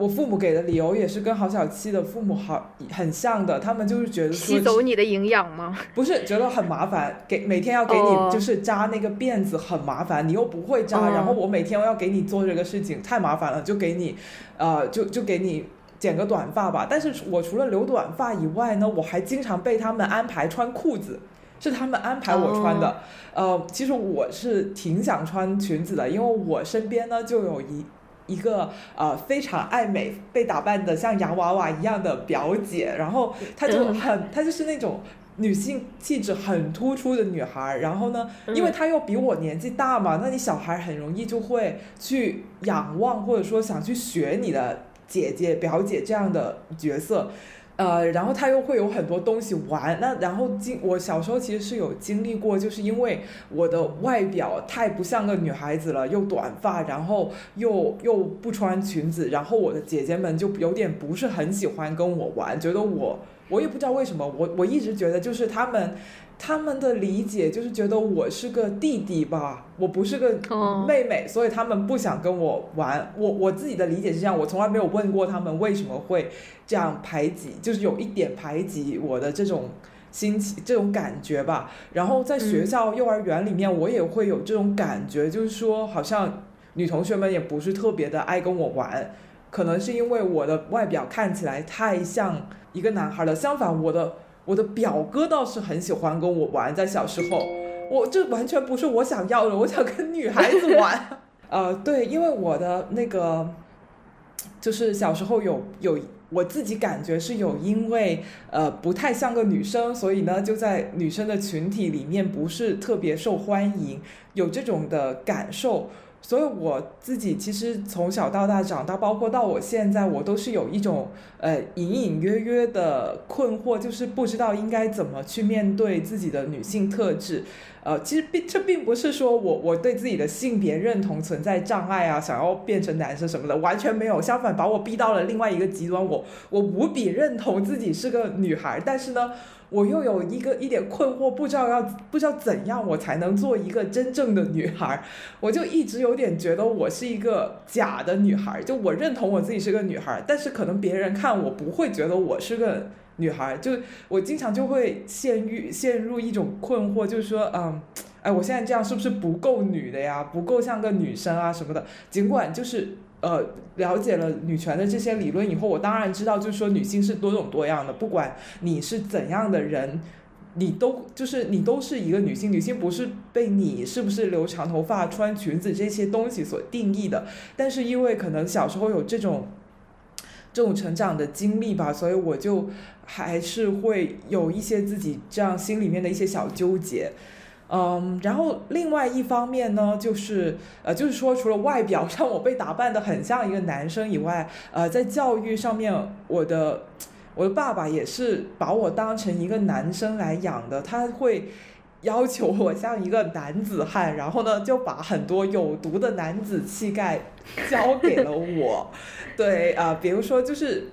S3: 我父母给的理由也是跟郝小七的父母好很像的，他们就是觉得
S1: 吸走你的营养吗？
S3: 不是，觉得很麻烦，给每天要给你就是扎那个辫子很麻烦，你又不会扎，然后我每天要给你做这个事情太麻烦了，就给你，呃，就就给你剪个短发吧。但是我除了留短发以外呢，我还经常被他们安排穿裤子，是他们安排我穿的。呃，其实我是挺想穿裙子的，因为我身边呢就有一。一个呃非常爱美、被打扮的像洋娃娃一样的表姐，然后她就很，她就是那种女性气质很突出的女孩。然后呢，因为她又比我年纪大嘛，那你小孩很容易就会去仰望或者说想去学你的姐姐、表姐这样的角色。呃，然后他又会有很多东西玩，那然后经我小时候其实是有经历过，就是因为我的外表太不像个女孩子了，又短发，然后又又不穿裙子，然后我的姐姐们就有点不是很喜欢跟我玩，觉得我我也不知道为什么，我我一直觉得就是他们。他们的理解就是觉得我是个弟弟吧，我不是个妹妹，所以他们不想跟我玩。我我自己的理解是这样，我从来没有问过他们为什么会这样排挤，就是有一点排挤我的这种心情、这种感觉吧。然后在学校、幼儿园里面，我也会有这种感觉，就是说好像女同学们也不是特别的爱跟我玩，可能是因为我的外表看起来太像一个男孩了。相反，我的。我的表哥倒是很喜欢跟我玩，在小时候，我这完全不是我想要的，我想跟女孩子玩。呃，对，因为我的那个，就是小时候有有，我自己感觉是有，因为呃不太像个女生，所以呢就在女生的群体里面不是特别受欢迎，有这种的感受。所以我自己其实从小到大长到，包括到我现在，我都是有一种呃隐隐约约的困惑，就是不知道应该怎么去面对自己的女性特质。呃，其实并这并不是说我我对自己的性别认同存在障碍啊，想要变成男生什么的，完全没有。相反，把我逼到了另外一个极端，我我无比认同自己是个女孩，但是呢。我又有一个一点困惑，不知道要不知道怎样我才能做一个真正的女孩，我就一直有点觉得我是一个假的女孩，就我认同我自己是个女孩，但是可能别人看我不会觉得我是个女孩，就我经常就会陷入陷入一种困惑，就是说，嗯，哎，我现在这样是不是不够女的呀？不够像个女生啊什么的？尽管就是。呃，了解了女权的这些理论以后，我当然知道，就是说女性是多种多样的，不管你是怎样的人，你都就是你都是一个女性。女性不是被你是不是留长头发、穿裙子这些东西所定义的。但是因为可能小时候有这种这种成长的经历吧，所以我就还是会有一些自己这样心里面的一些小纠结。嗯，然后另外一方面呢，就是呃，就是说，除了外表上我被打扮的很像一个男生以外，呃，在教育上面，我的我的爸爸也是把我当成一个男生来养的，他会要求我像一个男子汉，然后呢，就把很多有毒的男子气概交给了我，对啊，比如说就是。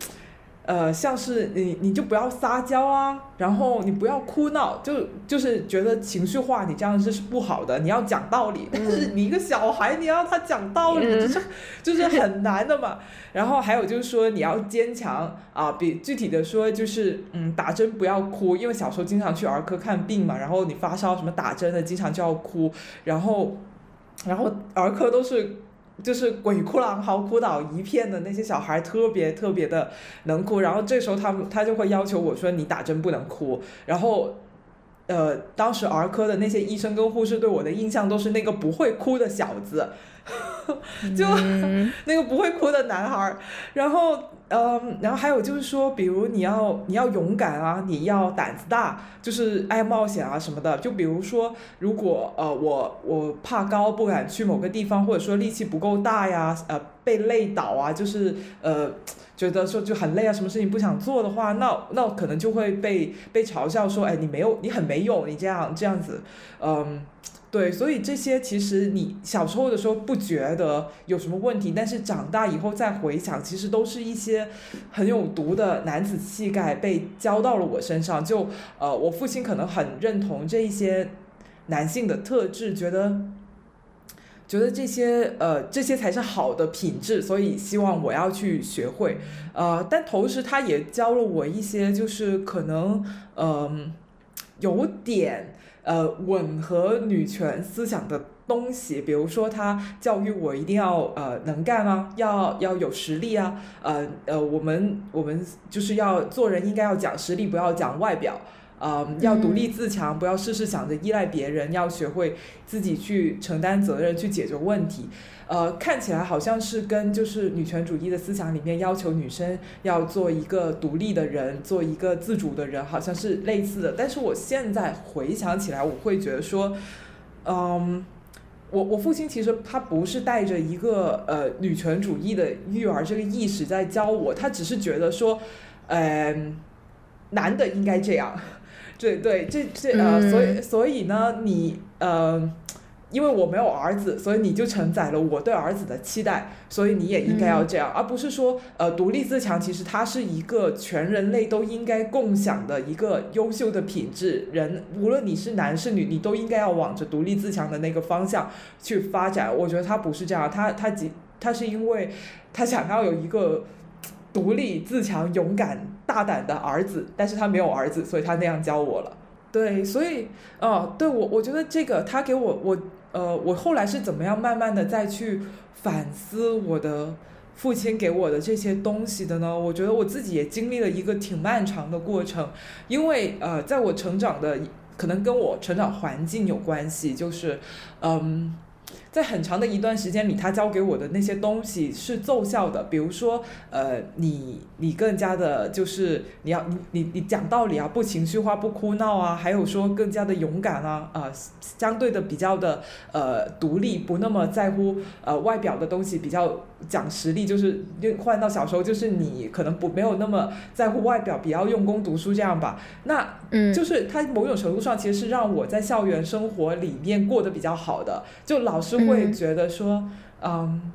S3: 呃，像是你，你就不要撒娇啊，然后你不要哭闹，就就是觉得情绪化，你这样子是不好的。你要讲道理，但是你一个小孩，你要他讲道理，就是就是很难的嘛。然后还有就是说，你要坚强啊，比具体的说就是，嗯，打针不要哭，因为小时候经常去儿科看病嘛，然后你发烧什么打针的，经常就要哭，然后然后儿科都是。就是鬼哭狼嚎、哭倒一片的那些小孩，特别特别的能哭。然后这时候他们他就会要求我说：“你打针不能哭。”然后，呃，当时儿科的那些医生跟护士对我的印象都是那个不会哭的小子，就 那个不会哭的男孩。然后嗯，然后还有就是说，比如你要你要勇敢啊，你要胆子大，就是爱冒险啊什么的。就比如说，如果呃我我怕高不敢去某个地方，或者说力气不够大呀，呃被累倒啊，就是呃觉得说就很累啊，什么事情不想做的话，那那可能就会被被嘲笑说，哎，你没有你很没有，你这样这样子，嗯。对，所以这些其实你小时候的时候不觉得有什么问题，但是长大以后再回想，其实都是一些很有毒的男子气概被教到了我身上。就呃，我父亲可能很认同这一些男性的特质，觉得觉得这些呃这些才是好的品质，所以希望我要去学会。呃，但同时他也教了我一些，就是可能嗯有点。呃，吻合女权思想的东西，比如说他教育我一定要呃能干啊，要要有实力啊，呃呃，我们我们就是要做人应该要讲实力，不要讲外表，呃，要独立自强，不要事事想着依赖别人，要学会自己去承担责任，去解决问题。呃，看起来好像是跟就是女权主义的思想里面要求女生要做一个独立的人，做一个自主的人，好像是类似的。但是我现在回想起来，我会觉得说，嗯，我我父亲其实他不是带着一个呃女权主义的育儿这个意识在教我，他只是觉得说，嗯，男的应该这样，对对，这这呃，所以所以呢，你呃。因为我没有儿子，所以你就承载了我对儿子的期待，所以你也应该要这样，而不是说，呃，独立自强，其实它是一个全人类都应该共享的一个优秀的品质。人无论你是男是女，你都应该要往着独立自强的那个方向去发展。我觉得他不是这样，他他几他是因为他想要有一个独立自强、勇敢大胆的儿子，但是他没有儿子，所以他那样教我了。对，所以，哦，对我我觉得这个他给我我。呃，我后来是怎么样慢慢的再去反思我的父亲给我的这些东西的呢？我觉得我自己也经历了一个挺漫长的过程，因为呃，在我成长的可能跟我成长环境有关系，就是嗯。在很长的一段时间里，他教给我的那些东西是奏效的。比如说，呃，你你更加的，就是你要你你你讲道理啊，不情绪化，不哭闹啊，还有说更加的勇敢啊，啊，相对的比较的呃独立，不那么在乎呃外表的东西，比较讲实力。就是换到小时候，就是你可能不没有那么在乎外表，比较用功读书这样吧。那嗯，就是他某种程度上其实是让我在校园生活里面过得比较好的，就老师。会觉得说，嗯，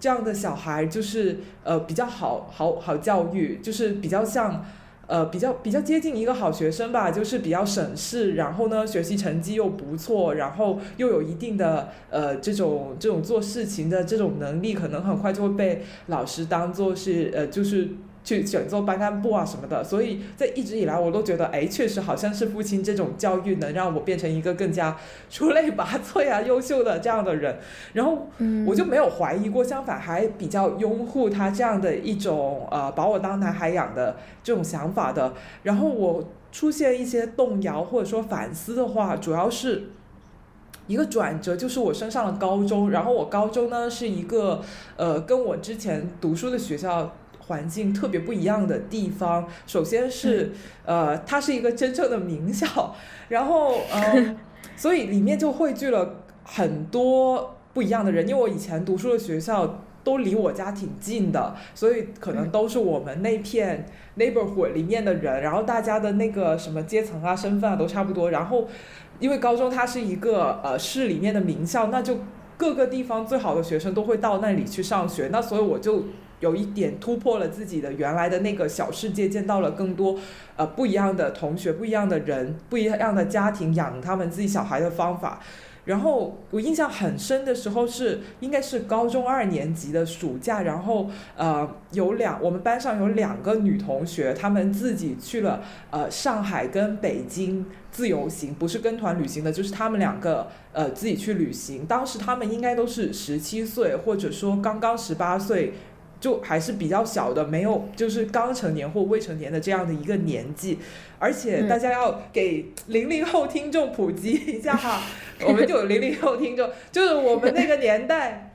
S3: 这样的小孩就是呃比较好好好教育，就是比较像呃比较比较接近一个好学生吧，就是比较省事，然后呢学习成绩又不错，然后又有一定的呃这种这种做事情的这种能力，可能很快就会被老师当做是呃就是。去选做班干部啊什么的，所以在一直以来我都觉得，哎，确实好像是父亲这种教育能让我变成一个更加 出类拔萃啊、优秀的这样的人。然后我就没有怀疑过，相反还比较拥护他这样的一种呃把我当男孩养的这种想法的。然后我出现一些动摇或者说反思的话，主要是一个转折，就是我升上了高中。然后我高中呢是一个呃跟我之前读书的学校。环境特别不一样的地方，首先是呃，它是一个真正的名校，然后嗯，所以里面就汇聚了很多不一样的人。因为我以前读书的学校都离我家挺近的，所以可能都是我们那片 neighborhood 里面的人，然后大家的那个什么阶层啊、身份啊都差不多。然后因为高中它是一个呃市里面的名校，那就各个地方最好的学生都会到那里去上学，那所以我就。有一点突破了自己的原来的那个小世界，见到了更多呃不一样的同学、不一样的人、不一样的家庭养他们自己小孩的方法。然后我印象很深的时候是应该是高中二年级的暑假，然后呃有两我们班上有两个女同学，她们自己去了呃上海跟北京自由行，不是跟团旅行的，就是她们两个呃自己去旅行。当时她们应该都是十七岁，或者说刚刚十八岁。就还是比较小的，没有就是刚成年或未成年的这样的一个年纪，而且大家要给零零后听众普及一下哈，我们就有零零后听众，就是我们那个年代，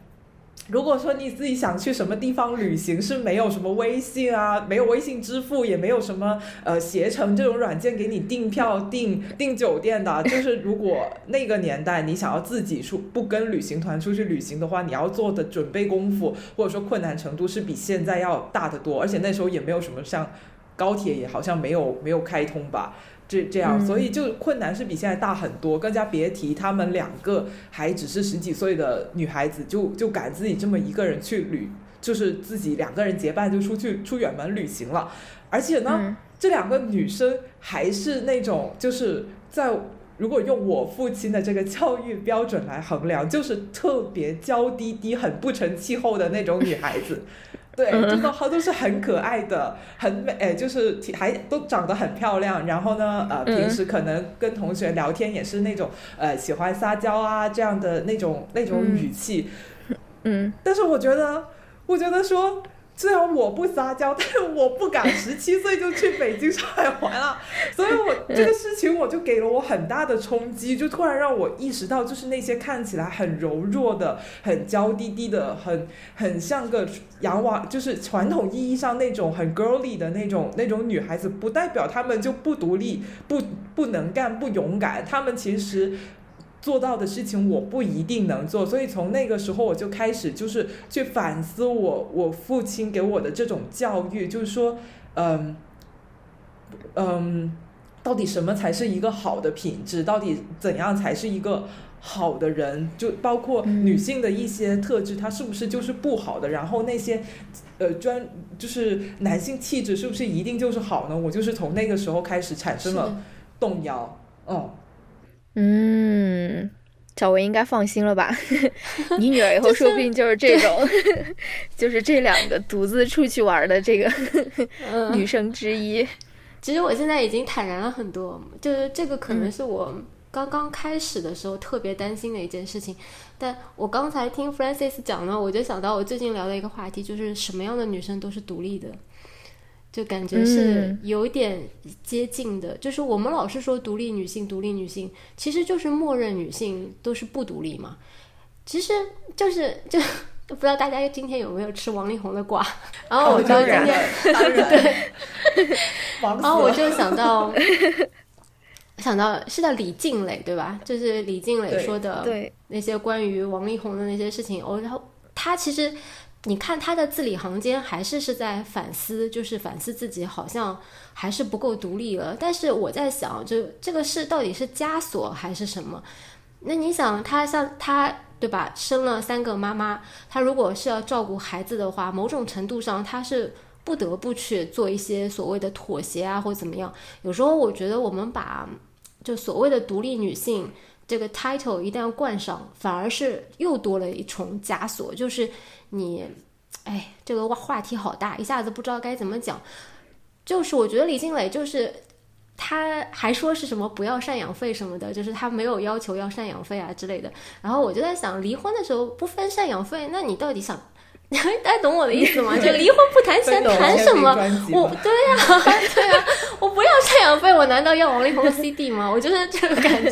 S3: 如果说你自己想去什么地方旅行，是没有什么微信啊，没有微信支付，也没有什么呃携程这种软件给你订票、订订酒店的。就是如果那个年代你想要自己出不跟旅行团出去旅行的话，你要做的准备功夫或者说困难程度是比现在要大得多。而且那时候也没有什么像高铁也好像没有没有开通吧。这这样，所以就困难是比现在大很多，更加别提他们两个还只是十几岁的女孩子，就就敢自己这么一个人去旅，就是自己两个人结伴就出去出远门旅行了。而且呢，这两个女生还是那种就是在如果用我父亲的这个教育标准来衡量，就是特别娇滴滴、很不成气候的那种女孩子。对，真的，她都是很可爱的，很美，哎，就是还都长得很漂亮。然后呢，呃，平时可能跟同学聊天也是那种，呃，喜欢撒娇啊这样的那种那种语气。
S1: 嗯，
S3: 但是我觉得，我觉得说。虽然我不撒娇，但是我不敢十七岁就去北京、上海玩了，所以我这个事情我就给了我很大的冲击，就突然让我意识到，就是那些看起来很柔弱的、很娇滴滴的、很很像个洋娃，就是传统意义上那种很 girly 的那种那种女孩子，不代表她们就不独立、不不能干、不勇敢，她们其实。做到的事情我不一定能做，所以从那个时候我就开始就是去反思我我父亲给我的这种教育，就是说，嗯，嗯，到底什么才是一个好的品质？到底怎样才是一个好的人？就包括女性的一些特质，它是不是就是不好的？然后那些呃专就是男性气质是不是一定就是好呢？我就是从那个时候开始产生了动摇，嗯。
S1: 嗯，小维应该放心了吧？你女儿以后说不定就是这种，就是这两个独自出去玩的这个 女生之一。
S2: 其实我现在已经坦然了很多，就是这个可能是我刚刚开始的时候特别担心的一件事情。但我刚才听 Francis 讲呢，我就想到我最近聊的一个话题，就是什么样的女生都是独立的。就感觉是有一点接近的，就是我们老是说独立女性，独立女性，其实就是默认女性都是不独立嘛。其实就是就 不知道大家今天有没有吃王力宏的瓜，然后我就今天 对，然后我就想到 想到是叫李静蕾对吧？就是李静蕾说的那些关于王力宏的那些事情，哦，然后他其实。你看他的字里行间还是是在反思，就是反思自己好像还是不够独立了。但是我在想，就这个事到底是枷锁还是什么？那你想，他像他对吧，生了三个妈妈，他如果是要照顾孩子的话，某种程度上他是不得不去做一些所谓的妥协啊，或者怎么样。有时候我觉得我们把就所谓的独立女性这个 title 一旦冠上，反而是又多了一重枷锁，就是。你，哎，这个话话题好大，一下子不知道该怎么讲。就是我觉得李静蕾就是，他还说是什么不要赡养费什么的，就是他没有要求要赡养费啊之类的。然后我就在想，离婚的时候不分赡养费，那你到底想？大家懂我的意思吗？就离婚不谈钱，谈什么？我对呀，对 呀，我不要赡养费，我难道要王力宏的 CD 吗？我就是这个感觉，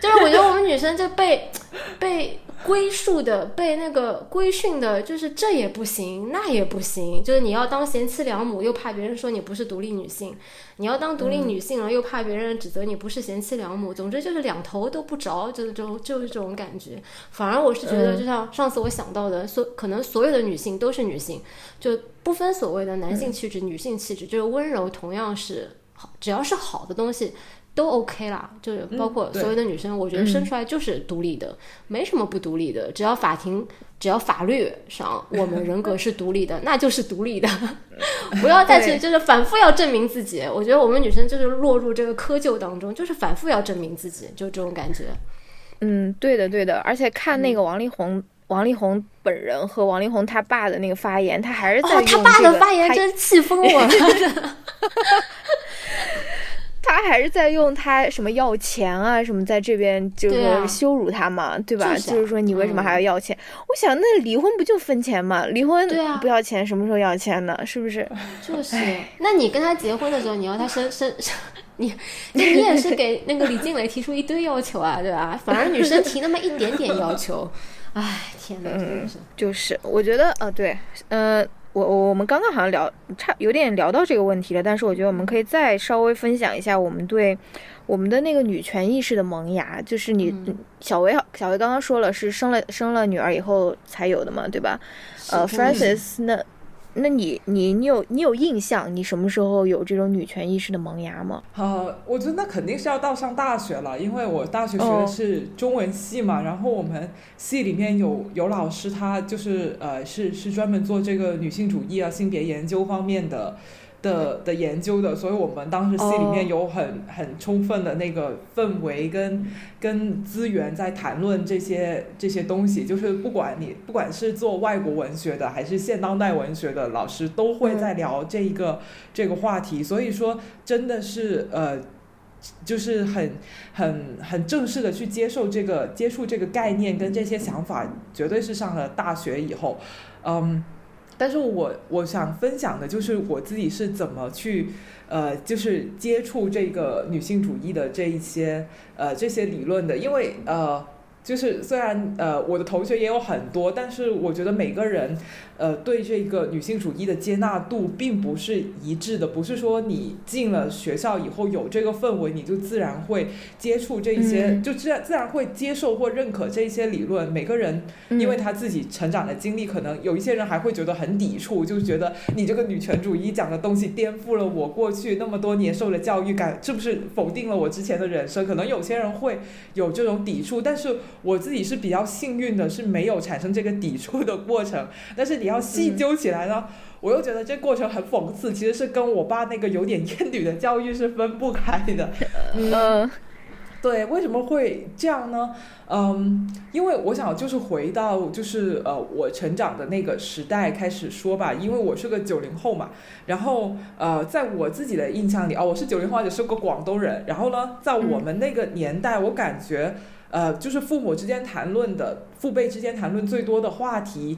S2: 就是我觉得我们女生就被被。归宿的被那个规训的，就是这也不行，那也不行。就是你要当贤妻良母，又怕别人说你不是独立女性；你要当独立女性了，又怕别人指责你不是贤妻良母。总之就是两头都不着，就是这种就是这种感觉。反而我是觉得，就像上次我想到的，所可能所有的女性都是女性，就不分所谓的男性气质、女性气质，就是温柔同样是好，只要是好的东西。都 OK 啦，就是包括所有的女生，我觉得生出来就是独立的，没什么不独立的。只要法庭，只要法律上我们人格是独立的，那就是独立的。不要再去就是反复要证明自己。我觉得我们女生就是落入这个窠臼当中，就是反复要证明自己，就这种感觉。
S1: 嗯，对的，对的。而且看那个王力宏，王力宏本人和王力宏他爸的那个发言，他还是在用
S2: 他爸的发言，真气疯我了。
S1: 他还是在用他什么要钱啊什么，在这边就是羞辱他嘛，对吧？就是说你为什么还要要钱？我想那离婚不就分钱嘛？离婚不要钱，什么时候要钱呢？是不是？
S2: 就是。那你跟他结婚的时候，你要他生生，你你也是给那个李静蕾提出一堆要求啊，对吧？反而女生提那么一点点要求。唉，天哪，真的是，
S1: 就是我觉得呃，对，呃，我我我们刚刚好像聊差有点聊到这个问题了，但是我觉得我们可以再稍微分享一下我们对我们的那个女权意识的萌芽，就是你小维小维刚刚说了是生了生了女儿以后才有的嘛，对吧？呃，Francis 那。那你你你有你有印象？你什么时候有这种女权意识的萌芽吗？
S3: 呃，我觉得那肯定是要到上大学了，因为我大学学的是中文系嘛，然后我们系里面有有老师，他就是呃是是专门做这个女性主义啊、性别研究方面的。的的研究的，所以我们当时系里面有很很充分的那个氛围跟跟资源在谈论这些这些东西，就是不管你不管是做外国文学的还是现当代文学的老师，都会在聊这一个这个话题，所以说真的是呃，就是很很很正式的去接受这个接触这个概念跟这些想法，绝对是上了大学以后，嗯。但是我我想分享的就是我自己是怎么去，呃，就是接触这个女性主义的这一些呃这些理论的，因为呃。就是虽然呃我的同学也有很多，但是我觉得每个人呃对这个女性主义的接纳度并不是一致的，不是说你进了学校以后有这个氛围，你就自然会接触这些，就自然自然会接受或认可这些理论。每个人因为他自己成长的经历，可能有一些人还会觉得很抵触，就觉得你这个女权主义讲的东西颠覆了我过去那么多年受的教育感，是不是否定了我之前的人生？可能有些人会有这种抵触，但是。我自己是比较幸运的，是没有产生这个抵触的过程。但是你要细究起来呢，我又觉得这过程很讽刺，其实是跟我爸那个有点厌女的教育是分不开的。嗯，对，为什么会这样呢？嗯，因为我想就是回到就是呃我成长的那个时代开始说吧，因为我是个九零后嘛。然后呃，在我自己的印象里，哦，我是九零后，也是个广东人。然后呢，在我们那个年代，我感觉。呃，就是父母之间谈论的，父辈之间谈论最多的话题，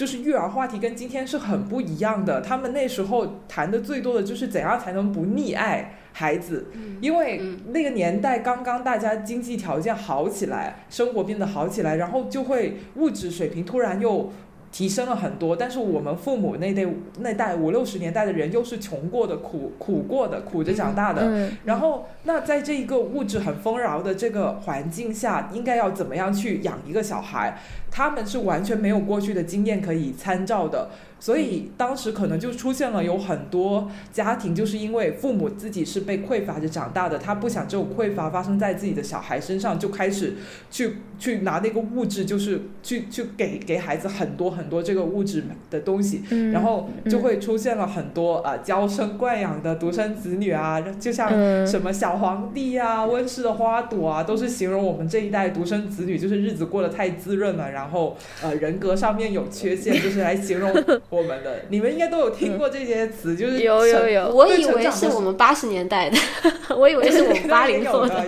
S3: 就是育儿话题，跟今天是很不一样的。他们那时候谈的最多的就是怎样才能不溺爱孩子，因为那个年代刚刚大家经济条件好起来，生活变得好起来，然后就会物质水平突然又。提升了很多，但是我们父母那代那代五六十年代的人又是穷过的、苦苦过的、苦着长大的。然后，那在这一个物质很丰饶的这个环境下，应该要怎么样去养一个小孩？他们是完全没有过去的经验可以参照的。所以当时可能就出现了有很多家庭，就是因为父母自己是被匮乏着长大的，他不想这种匮乏发生在自己的小孩身上，就开始去去拿那个物质，就是去去给给孩子很多很多这个物质的东西，然后就会出现了很多呃娇生惯养的独生子女啊，就像什么小皇帝啊、温室的花朵啊，都是形容我们这一代独生子女就是日子过得太滋润了，然后呃人格上面有缺陷，就是来形容。我们的你们应该都有听过这些词，就是
S1: 有有有，
S2: 我以为是我们八十年代的，我以为是我们八零后的，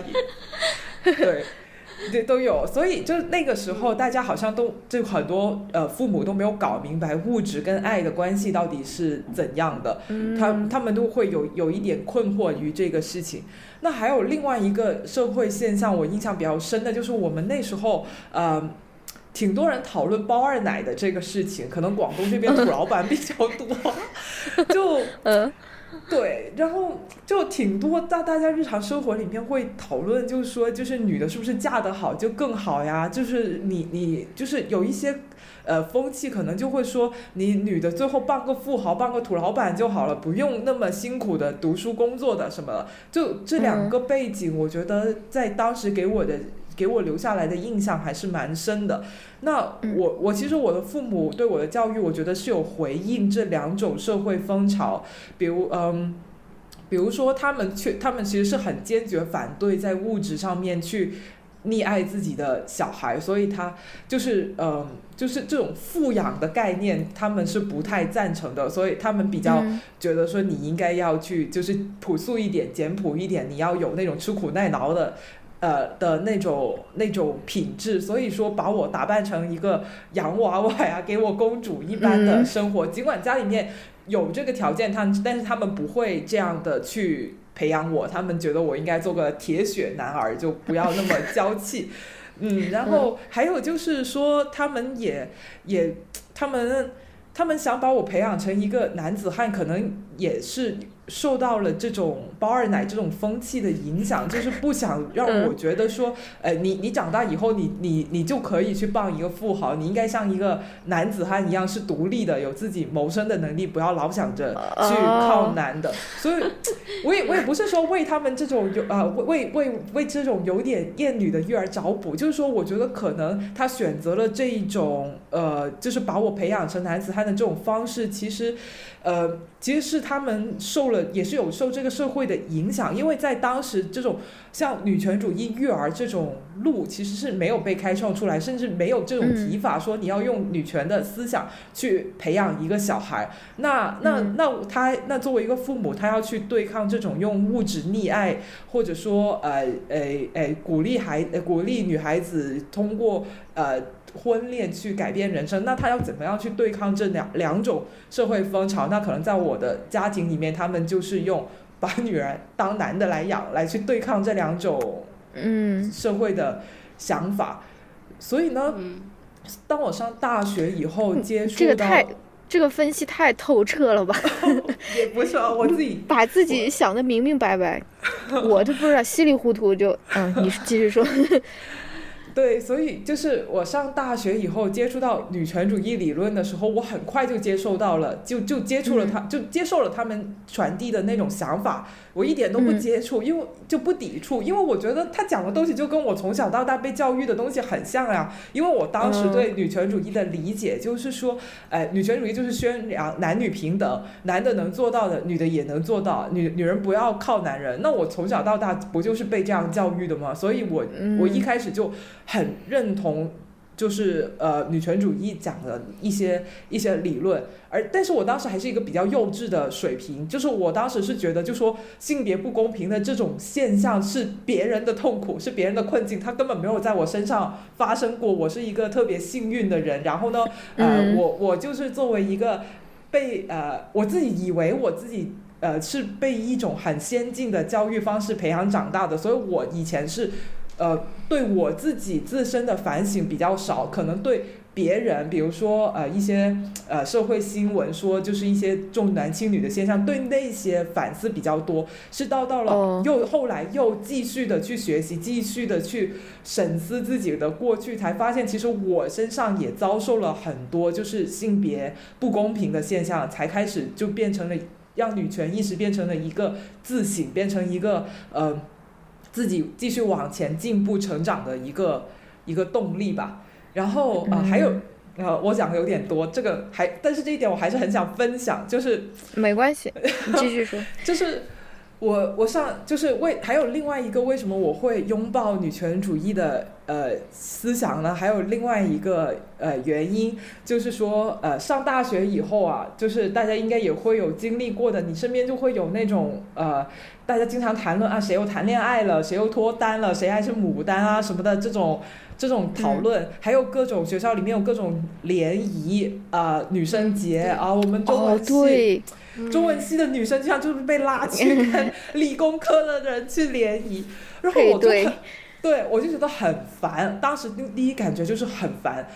S3: 对对都有，所以就那个时候，大家好像都就很多呃父母都没有搞明白物质跟爱的关系到底是怎样的，他他们都会有有一点困惑于这个事情。那还有另外一个社会现象，我印象比较深的就是我们那时候呃。挺多人讨论包二奶的这个事情，可能广东这边土老板比较多，就嗯，对，然后就挺多大大家日常生活里面会讨论，就是说，就是女的是不是嫁得好就更好呀？就是你你就是有一些呃风气，可能就会说，你女的最后傍个富豪，傍个土老板就好了，不用那么辛苦的读书工作的什么。就这两个背景，我觉得在当时给我的。给我留下来的印象还是蛮深的。那我我其实我的父母对我的教育，我觉得是有回应这两种社会风潮。比如嗯，比如说他们去，他们其实是很坚决反对在物质上面去溺爱自己的小孩，所以他就是嗯，就是这种富养的概念，他们是不太赞成的。所以他们比较觉得说，你应该要去就是朴素一点、简朴一点，你要有那种吃苦耐劳的。呃的那种那种品质，所以说把我打扮成一个洋娃娃呀，给我公主一般的生活。尽管家里面有这个条件，他但是他们不会这样的去培养我，他们觉得我应该做个铁血男儿，就不要那么 娇气。嗯，然后还有就是说，他们也也他们他们想把我培养成一个男子汉，可能也是。受到了这种包二奶这种风气的影响，就是不想 让我觉得说，呃，你你长大以后，你你你就可以去傍一个富豪，你应该像一个男子汉一样是独立的，有自己谋生的能力，不要老想着去靠男的。所以，我也我也不是说为他们这种有啊为为为这种有点厌女的育儿找补，就是说，我觉得可能他选择了这一种呃，就是把我培养成男子汉的这种方式，其实。呃，其实是他们受了，也是有受这个社会的影响，因为在当时这种像女权主义育儿这种路，其实是没有被开创出来，甚至没有这种提法说你要用女权的思想去培养一个小孩。那那那他那作为一个父母，他要去对抗这种用物质溺爱，或者说呃呃呃鼓励孩鼓励女孩子通过呃。婚恋去改变人生，那他要怎么样去对抗这两两种社会风潮？那可能在我的家庭里面，他们就是用把女儿当男的来养，来去对抗这两种
S1: 嗯
S3: 社会的想法。所以呢，当我上大学以后接触
S1: 这个太这个分析太透彻了吧？
S3: 也不是啊，我自己
S1: 把自己想的明明白白，我都不知道稀里糊涂就嗯，你继续说。
S3: 对，所以就是我上大学以后接触到女权主义理论的时候，我很快就接受到了，就就接触了他，就接受了他们传递的那种想法。我一点都不接触，因为就不抵触，因为我觉得他讲的东西就跟我从小到大被教育的东西很像呀。因为我当时对女权主义的理解就是说，哎，女权主义就是宣扬男女平等，男的能做到的，女的也能做到，女女人不要靠男人。那我从小到大不就是被这样教育的吗？所以我我一开始就很认同。就是呃，女权主义讲的一些一些理论，而但是我当时还是一个比较幼稚的水平，就是我当时是觉得，就说性别不公平的这种现象是别人的痛苦，是别人的困境，它根本没有在我身上发生过。我是一个特别幸运的人，然后呢，呃，我我就是作为一个被呃，我自己以为我自己呃是被一种很先进的教育方式培养长大的，所以我以前是。呃，对我自己自身的反省比较少，可能对别人，比如说呃一些呃社会新闻说就是一些重男轻女的现象，对那些反思比较多。是到到了又后来又继续的去学习，继续的去审思自己的过去，才发现其实我身上也遭受了很多就是性别不公平的现象，才开始就变成了让女权意识变成了一个自省，变成一个呃。自己继续往前进步成长的一个一个动力吧。然后啊，还有呃，我讲的有点多，这个还，但是这一点我还是很想分享，就是
S1: 没关系，你继续说。
S3: 就是我我上就是为还有另外一个为什么我会拥抱女权主义的呃思想呢？还有另外一个呃原因，就是说呃上大学以后啊，就是大家应该也会有经历过的，你身边就会有那种呃。大家经常谈论啊，谁又谈恋爱了，谁又脱单了，谁还是牡丹啊什么的这种这种讨论，还有各种学校里面有各种联谊啊，女生节啊，我们中文系中文系的女生经常就是被拉去跟 理工科的人去联谊，然后我就很对我就觉得很烦，当时第第一感觉就是很烦。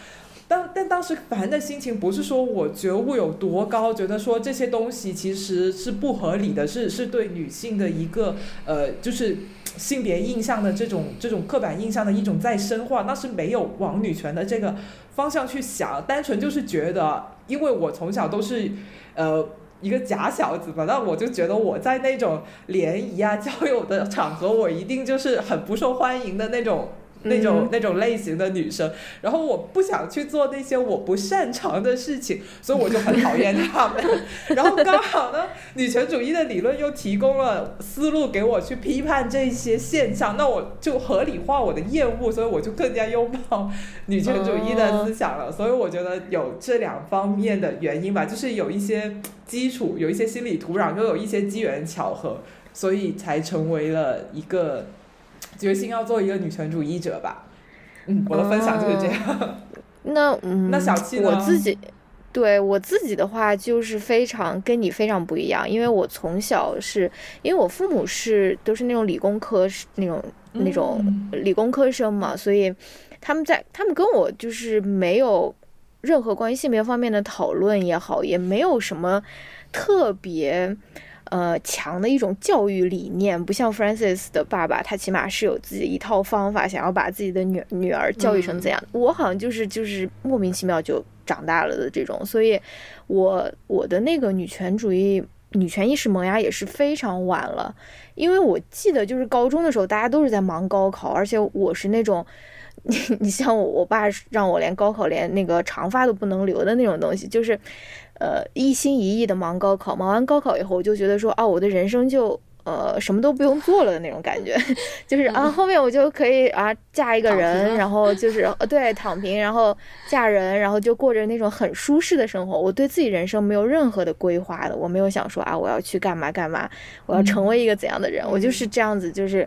S3: 但但当时烦的心情不是说我觉悟有多高，觉得说这些东西其实是不合理的，是是对女性的一个呃，就是性别印象的这种这种刻板印象的一种再深化，那是没有往女权的这个方向去想，单纯就是觉得，因为我从小都是呃一个假小子嘛，那我就觉得我在那种联谊啊交友的场合，我一定就是很不受欢迎的那种。那种那种类型的女生，然后我不想去做那些我不擅长的事情，所以我就很讨厌他们。然后刚好呢，女权主义的理论又提供了思路给我去批判这些现象，那我就合理化我的厌恶，所以我就更加拥抱女权主义的思想了。所以我觉得有这两方面的原因吧，就是有一些基础，有一些心理土壤，又有一些机缘巧合，所以才成为了一个。决心要做一个女权主义者吧，嗯，我的分享就是这样。
S1: 那嗯，
S3: 那小七
S1: 我自己对我自己的话，就是非常跟你非常不一样，因为我从小是因为我父母是都是那种理工科那种那种理工科生嘛，所以。他们在他们跟我就是没有任何关于性别方面的讨论也好，也没有什么特别。呃，强的一种教育理念，不像 Francis 的爸爸，他起码是有自己一套方法，想要把自己的女女儿教育成怎样。我好像就是就是莫名其妙就长大了的这种，所以，我我的那个女权主义、女权意识萌芽也是非常晚了。因为我记得就是高中的时候，大家都是在忙高考，而且我是那种，你 你像我，我爸让我连高考连那个长发都不能留的那种东西，就是。呃，一心一意的忙高考，忙完高考以后，我就觉得说啊，我的人生就呃什么都不用做了的那种感觉，就是啊，后面我就可以啊嫁一个人，然后就是呃对躺平，然后嫁人，然后就过着那种很舒适的生活。我对自己人生没有任何的规划的，我没有想说啊我要去干嘛干嘛，我要成为一个怎样的人，我就是这样子，就是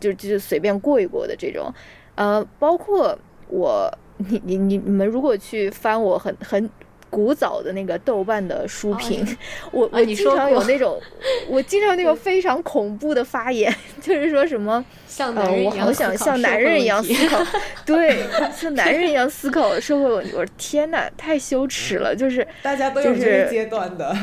S1: 就就随便过一过的这种。呃，包括我，你你你你们如果去翻我很很。古早的那个豆瓣的书评，我我经常有那种，我经常那种非常恐怖的发言，就是说什么，
S2: 呃，
S1: 我好想像男人一样思考，对，像男人一样思考社会问题。我说天哪，太羞耻了，就是
S3: 大家都有这个阶段的，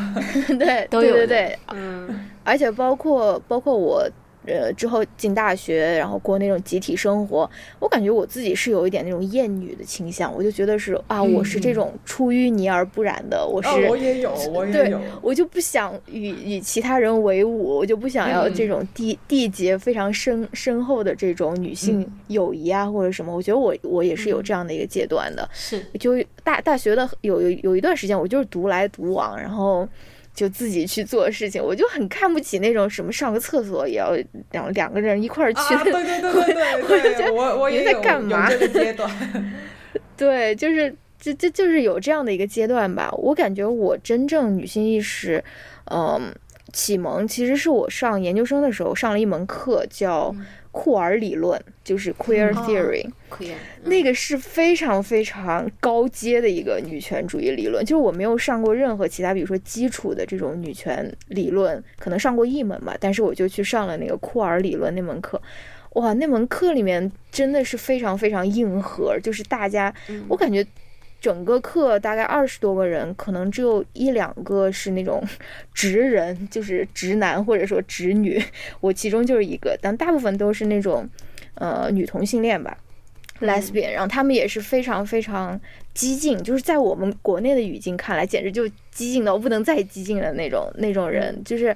S1: 对，对对对，嗯，而且包括包括我。呃，之后进大学，然后过那种集体生活，我感觉我自己是有一点那种厌女的倾向，我就觉得是啊，我是这种出淤泥而不染的，我是，
S3: 我也有，我也有，
S1: 对我就不想与与其他人为伍，我就不想要这种缔缔结非常深深厚的这种女性友谊啊或者什么，我觉得我我也是有这样的一个阶段的，
S2: 是，
S1: 就大大学的有有有一段时间，我就是独来独往，然后。就自己去做事情，我就很看不起那种什么上个厕所也要两两个人一块儿去
S3: 对对对对对，我我也
S1: 在干嘛？
S3: 这个阶段。
S1: 对，就是这这就是有这样的一个阶段吧。我感觉我真正女性意识，嗯，启蒙其实是我上研究生的时候上了一门课叫。库尔理论就是 queer theory，那个是非常非常高阶的一个女权主义理论。就是我没有上过任何其他，比如说基础的这种女权理论，可能上过一门吧，但是我就去上了那个库尔理论那门课。哇，那门课里面真的是非常非常硬核，就是大家，我感觉。整个课大概二十多个人，可能只有一两个是那种 直人，就是直男或者说直女，我其中就是一个，但大部分都是那种呃女同性恋吧，lesbian，然后他们也是非常非常激进，就是在我们国内的语境看来，简直就激进到不能再激进的那种那种人，就是。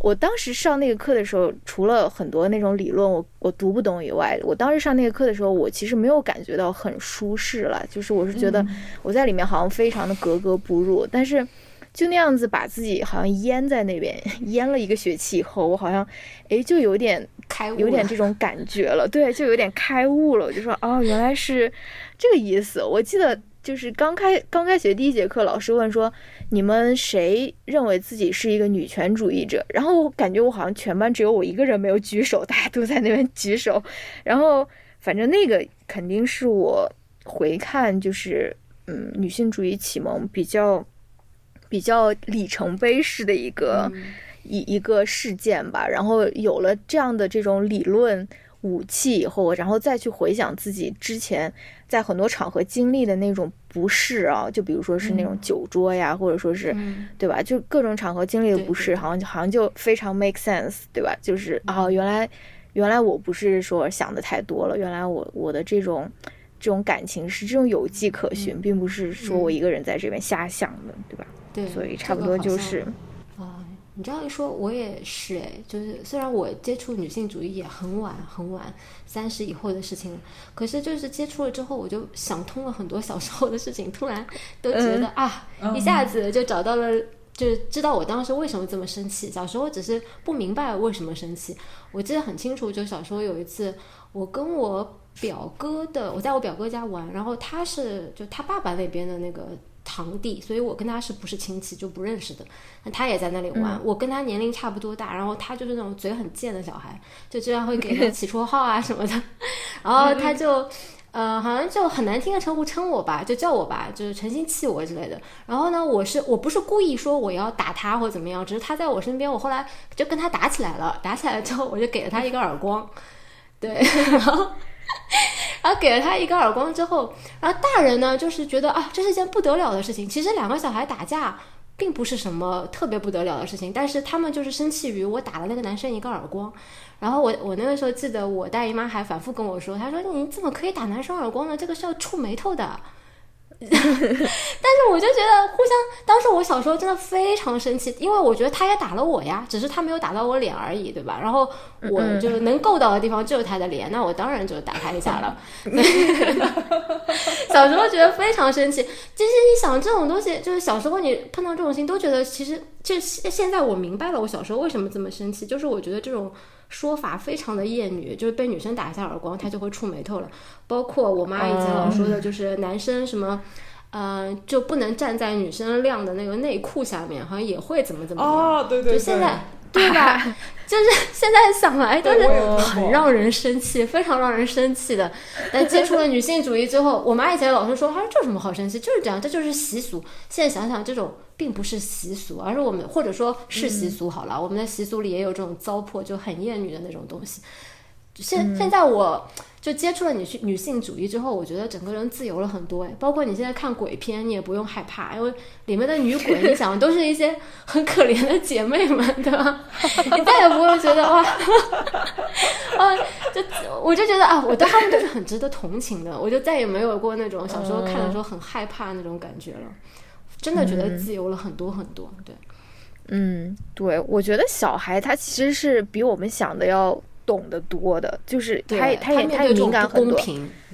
S1: 我当时上那个课的时候，除了很多那种理论我我读不懂以外，我当时上那个课的时候，我其实没有感觉到很舒适了。就是我是觉得我在里面好像非常的格格不入，但是就那样子把自己好像淹在那边 淹了一个学期以后，我好像哎就有点
S2: 开悟，
S1: 有点这种感觉了。对，就有点开悟了。我就说哦，原来是这个意思。我记得。就是刚开刚开学第一节课，老师问说：“你们谁认为自己是一个女权主义者？”然后我感觉我好像全班只有我一个人没有举手，大家都在那边举手。然后反正那个肯定是我回看就是嗯女性主义启蒙比较比较里程碑式的一个一一个事件吧。然后有了这样的这种理论。武器以后，然后再去回想自己之前在很多场合经历的那种不适啊，就比如说是那种酒桌呀，或者说是，对吧？就各种场合经历的不适，好像好像就非常 make sense，对吧？就是啊，原来原来我不是说想的太多了，原来我我的这种这种感情是这种有迹可循，并不是说我一个人在这边瞎想的，对吧？
S2: 对，
S1: 所以差不多就是。
S2: 你这样一说，我也是哎，就是虽然我接触女性主义也很晚很晚，三十以后的事情了，可是就是接触了之后，我就想通了很多小时候的事情，突然都觉得啊，一下子就找到了，就是知道我当时为什么这么生气。小时候只是不明白为什么生气，我记得很清楚，就小时候有一次，我跟我表哥的，我在我表哥家玩，然后他是就他爸爸那边的那个。堂弟，所以我跟他是不是亲戚就不认识的。那他也在那里玩，我跟他年龄差不多大，然后他就是那种嘴很贱的小孩，就经常会给他起绰号啊什么的。然后他就，呃，好像就很难听的称呼称我吧，就叫我吧，就是诚心气我之类的。然后呢，我是我不是故意说我要打他或怎么样，只是他在我身边，我后来就跟他打起来了。打起来之后，我就给了他一个耳光。对，然后。然后给了他一个耳光之后，然后大人呢就是觉得啊，这是一件不得了的事情。其实两个小孩打架并不是什么特别不得了的事情，但是他们就是生气于我打了那个男生一个耳光。然后我我那个时候记得我大姨妈还反复跟我说，她说你怎么可以打男生耳光呢？这个是要触眉头的。但是我就觉得互相，当时我小时候真的非常生气，因为我觉得他也打了我呀，只是他没有打到我脸而已，对吧？然后我就能够到的地方就是他的脸，那我当然就打他一下了。小时候觉得非常生气，其实你想这种东西，就是小时候你碰到这种事情都觉得，其实就现现在我明白了，我小时候为什么这么生气，就是我觉得这种。说法非常的厌女，就是被女生打一下耳光，她就会触眉头了。包括我妈以前老说的，就是男生什么，呃，就不能站在女生晾的那个内裤下面，好像也会怎么怎么样。
S3: 哦，对对对。
S2: 就现在。对吧？就是现在想来都是很让人生气，非常让人生气的。但接触了女性主义之后，我妈以前老是说：“她说这有什么好生气？就是这样，这就是习俗。”现在想想，这种并不是习俗，而是我们或者说是习俗好了。我们的习俗里也有这种糟粕，就很厌女的那种东西。现现在我。就接触了女性女性主义之后，我觉得整个人自由了很多哎。包括你现在看鬼片，你也不用害怕，因为里面的女鬼，你想都是一些很可怜的姐妹们，对吧？你再也不会觉得哇，啊，就我就觉得啊，我对他们都是很值得同情的。我就再也没有过那种小时候看的时候很害怕那种感觉了，真的觉得自由了很多很多。对，
S1: 嗯，对，我觉得小孩他其实是比我们想的要。懂得多的，就是他，他也他也敏感很多，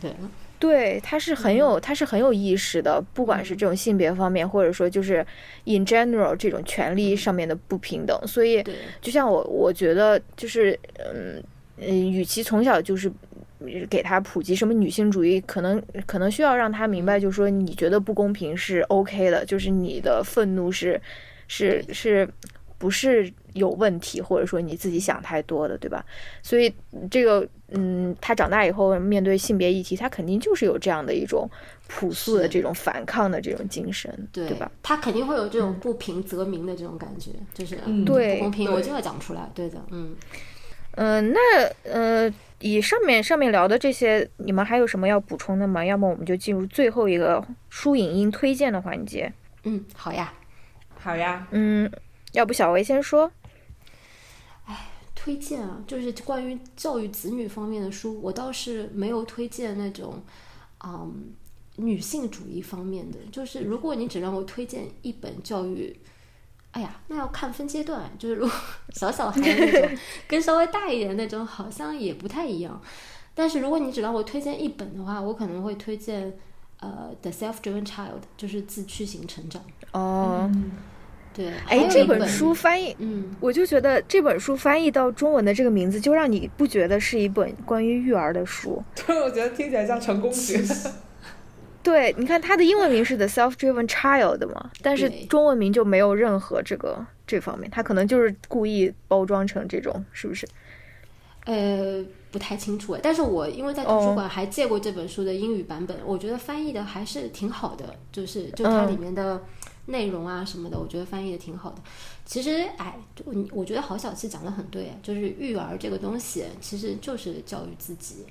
S2: 对，
S1: 对，他是很有，他是很有意识的，不管是这种性别方面，或者说就是 in general 这种权利上面的不平等，所以，就像我，我觉得就是，嗯嗯，与其从小就是给他普及什么女性主义，可能可能需要让他明白，就是说你觉得不公平是 OK 的，就是你的愤怒是是是。不是有问题，或者说你自己想太多的，对吧？所以这个，嗯，他长大以后面对性别议题，他肯定就是有这样的一种朴素的这种反抗的这种精神，对吧？
S2: 他肯定会有这种不平则鸣的这种感觉，就是
S1: 对
S2: 不公平，我就要讲出来，对的，嗯
S1: 嗯，那呃，以上面上面聊的这些，你们还有什么要补充的吗？要么我们就进入最后一个书影音推荐的环节。
S2: 嗯，好呀，
S3: 好呀，
S1: 嗯。要不小薇先说，
S2: 哎，推荐啊，就是关于教育子女方面的书，我倒是没有推荐那种，嗯，女性主义方面的。就是如果你只让我推荐一本教育，哎呀，那要看分阶段。就是如果小小孩那种，跟稍微大一点那种，好像也不太一样。但是如果你只让我推荐一本的话，我可能会推荐呃，《The Self-Driven Child》，就是自驱型成长。
S1: 哦。
S2: 对，
S1: 哎，这本书翻译，
S2: 嗯，
S1: 我就觉得这本书翻译到中文的这个名字，就让你不觉得是一本关于育儿的书。
S3: 对，我觉得听起来像成功学。
S1: 对，你看它的英文名是 The Self-Driven Child 嘛，但是中文名就没有任何这个这方面，它可能就是故意包装成这种，是不是？
S2: 呃，不太清楚哎，但是我因为在图书馆还借过这本书的英语版本，我觉得翻译的还是挺好的，就是就它里面的。内容啊什么的，我觉得翻译的挺好的。其实，哎，我我觉得郝小七讲的很对，就是育儿这个东西其实就是教育自己。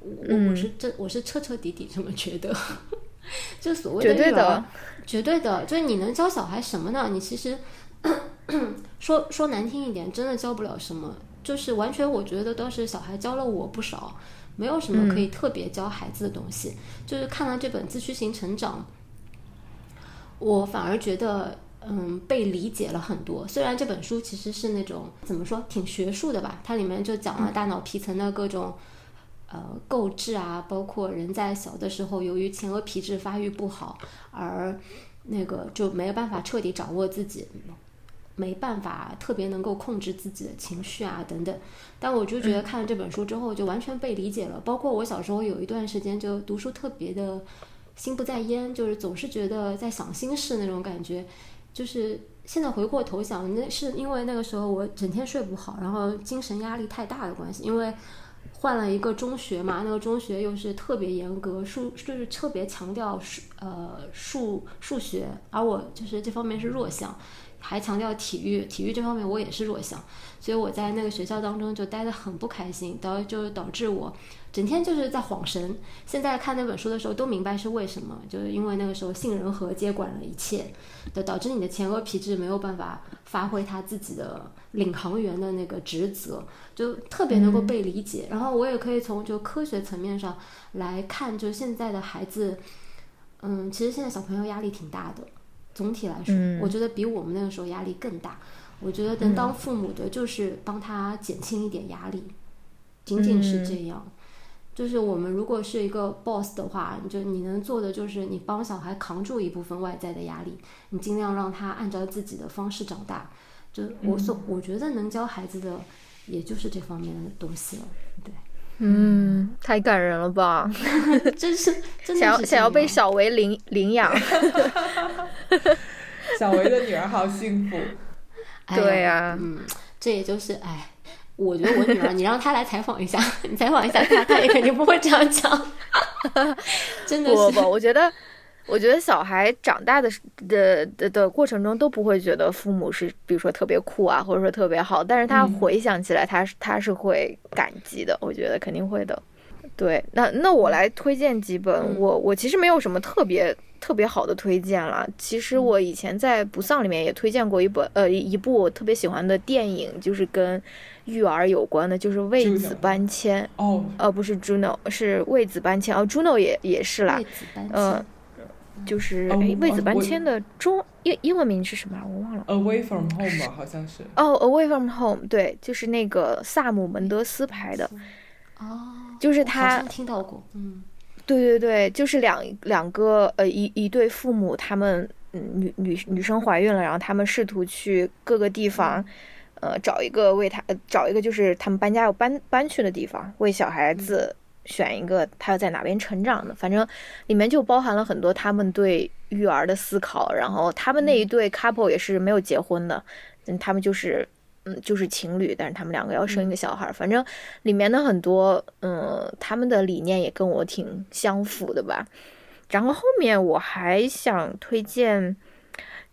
S2: 我我是这我是彻彻底底这么觉得。就所谓
S1: 的育儿，
S2: 绝对的，就是你能教小孩什么呢？你其实 说说难听一点，真的教不了什么。就是完全，我觉得都是小孩教了我不少，没有什么可以特别教孩子的东西。就是看了这本自驱型成长。我反而觉得，嗯，被理解了很多。虽然这本书其实是那种怎么说，挺学术的吧，它里面就讲了大脑皮层的各种呃构置啊，包括人在小的时候由于前额皮质发育不好，而那个就没有办法彻底掌握自己，没办法特别能够控制自己的情绪啊等等。但我就觉得看了这本书之后，就完全被理解了。包括我小时候有一段时间就读书特别的。心不在焉，就是总是觉得在想心事那种感觉，就是现在回过头想，那是因为那个时候我整天睡不好，然后精神压力太大的关系。因为换了一个中学嘛，那个中学又是特别严格，数就是特别强调数呃数数学，而我就是这方面是弱项，还强调体育，体育这方面我也是弱项，所以我在那个学校当中就待得很不开心，导就导致我整天就是在晃神。现在看那本书的时候都明白是为什么，就是因为那个时候杏仁核接管了一切，就导致你的前额皮质没有办法发挥他自己的领航员的那个职责，就特别能够被理解。然后我也可以从就科学层面上来看，就现在的孩子，嗯，其实现在小朋友压力挺大的。总体来说，我觉得比我们那个时候压力更大。我觉得能当父母的，就是帮他减轻一点压力，仅仅是这样。就是我们如果是一个 boss 的话，就你能做的就是你帮小孩扛住一部分外在的压力，你尽量让他按照自己的方式长大。就我所我觉得能教孩子的，也就是这方面的东西了。对，
S1: 嗯，太感人了吧！
S2: 真是，真
S1: 想要想要被小维领领养。
S3: 小维的女儿好幸福，
S1: 对呀，
S2: 嗯，这也就是哎，我觉得我女儿，你让她来采访一下，你采访一下她，她也肯定不会这样讲，真的
S1: 不不，我觉得，我觉得小孩长大的的的的过程中都不会觉得父母是，比如说特别酷啊，或者说特别好，但是他回想起来，他他是会感激的，我觉得肯定会的。对，那那我来推荐几本，我我其实没有什么特别特别好的推荐了。其实我以前在不丧里面也推荐过一本，呃，一部我特别喜欢的电影，就是跟育儿有关的，就是为子搬迁。
S3: 哦，
S1: 呃，不是 Juno，是为子搬迁。哦，Juno 也也是啦。呃，就是哎，为子搬迁的中英英文名是什么？我忘了。
S3: Away from Home 吧，好像是。
S1: 哦，Away from Home，对，就是那个萨姆门德斯拍的。
S2: 哦，
S1: 就是他
S2: 听到过，嗯，
S1: 对对对，就是两两个呃一一对父母，他们嗯女女女生怀孕了，然后他们试图去各个地方，呃找一个为他找一个就是他们搬家要搬搬去的地方，为小孩子选一个他要在哪边成长的，反正里面就包含了很多他们对育儿的思考，然后他们那一对 couple 也是没有结婚的，嗯，他们就是。嗯，就是情侣，但是他们两个要生一个小孩，反正里面的很多，嗯，他们的理念也跟我挺相符的吧。然后后面我还想推荐。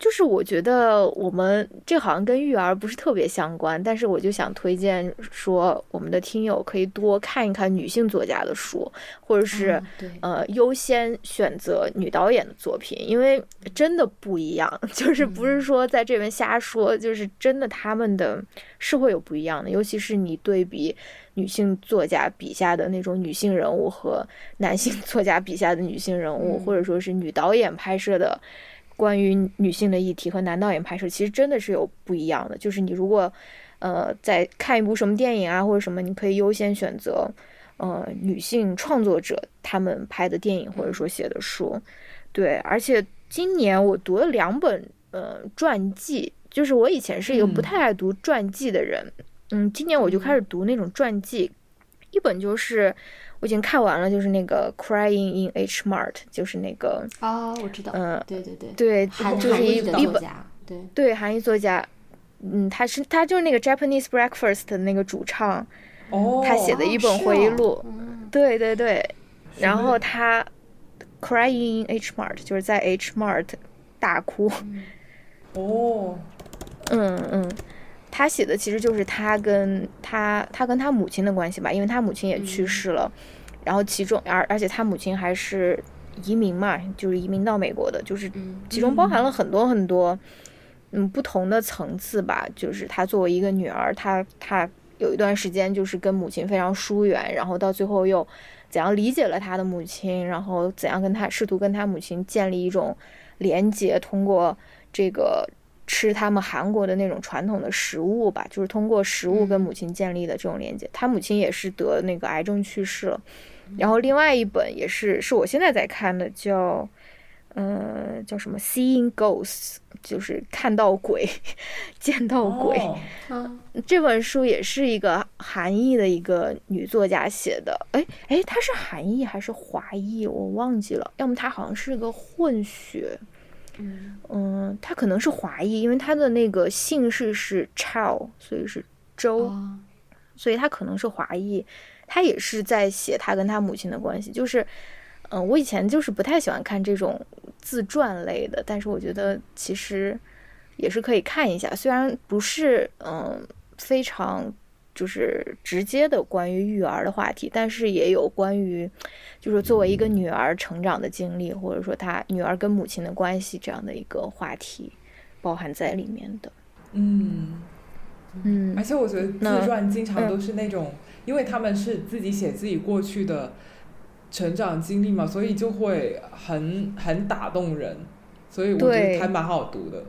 S1: 就是我觉得我们这好像跟育儿不是特别相关，但是我就想推荐说，我们的听友可以多看一看女性作家的书，或者是呃优先选择女导演的作品，因为真的不一样，就是不是说在这边瞎说，就是真的他们的是会有不一样的，尤其是你对比女性作家笔下的那种女性人物和男性作家笔下的女性人物，或者说是女导演拍摄的。关于女性的议题和男导演拍摄，其实真的是有不一样的。就是你如果，呃，在看一部什么电影啊，或者什么，你可以优先选择，呃，女性创作者他们拍的电影或者说写的书。对，而且今年我读了两本呃传记，就是我以前是一个不太爱读传记的人，嗯，今年我就开始读那种传记，一本就是。我已经看完了，就是那个《Crying in H Mart》，就是那个
S2: 哦，我知道，
S1: 嗯，
S2: 对对对，
S1: 对，就是一一本，
S2: 对。
S1: 对，韩裔作家，嗯，他是他就是那个 Japanese Breakfast 的那个主唱，
S3: 哦，
S1: 他写的一本回忆录，对对对，然后他《Crying in H Mart》就是在 H Mart 大哭，
S3: 哦，
S1: 嗯嗯。他写的其实就是他跟他他跟他母亲的关系吧，因为他母亲也去世了，然后其中而而且他母亲还是移民嘛，就是移民到美国的，就是其中包含了很多很多嗯不同的层次吧。就是他作为一个女儿，他他有一段时间就是跟母亲非常疏远，然后到最后又怎样理解了他的母亲，然后怎样跟他试图跟他母亲建立一种连接，通过这个。吃他们韩国的那种传统的食物吧，就是通过食物跟母亲建立的这种连接。他母亲也是得那个癌症去世了。然后另外一本也是是我现在在看的，叫呃叫什么《Seeing Ghosts》，就是看到鬼、见到鬼。这本书也是一个韩裔的一个女作家写的。哎哎，她是韩裔还是华裔？我忘记了。要么她好像是个混血。嗯她可能是华裔，因为她的那个姓氏是 Chow，所以是周，所以她可能是华裔。他也是在写他跟他母亲的关系。就是，嗯，我以前就是不太喜欢看这种自传类的，但是我觉得其实也是可以看一下。虽然不是嗯非常就是直接的关于育儿的话题，但是也有关于就是作为一个女儿成长的经历，或者说她女儿跟母亲的关系这样的一个话题包含在里面的。
S3: 嗯
S1: 嗯
S3: 而且我觉得自传经常都是那种，因为他们是自己写自己过去的成长经历嘛，所以就会很很打动人，所以我觉得还蛮好读的。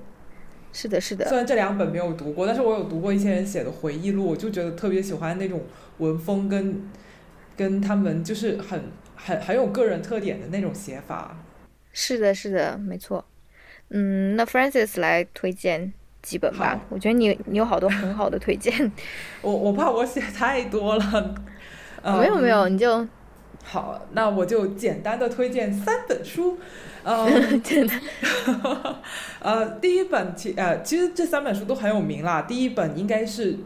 S1: 是的，是的
S3: 虽，然这两本没有读过，但是我有读过一些人写的回忆录，我就觉得特别喜欢那种文风跟跟他们就是很很很有个人特点的那种写法。
S1: 是的，是的，没错。嗯，那 Francis 来推荐几本吧。我觉得你你有好多很好的推荐。
S3: 我我怕我写太多了。嗯
S1: 没有没有，你就
S3: 好，那我就简单的推荐三本书。嗯，
S1: 简单
S3: 呃，第一本其呃，其实这三本书都很有名啦。第一本应该是，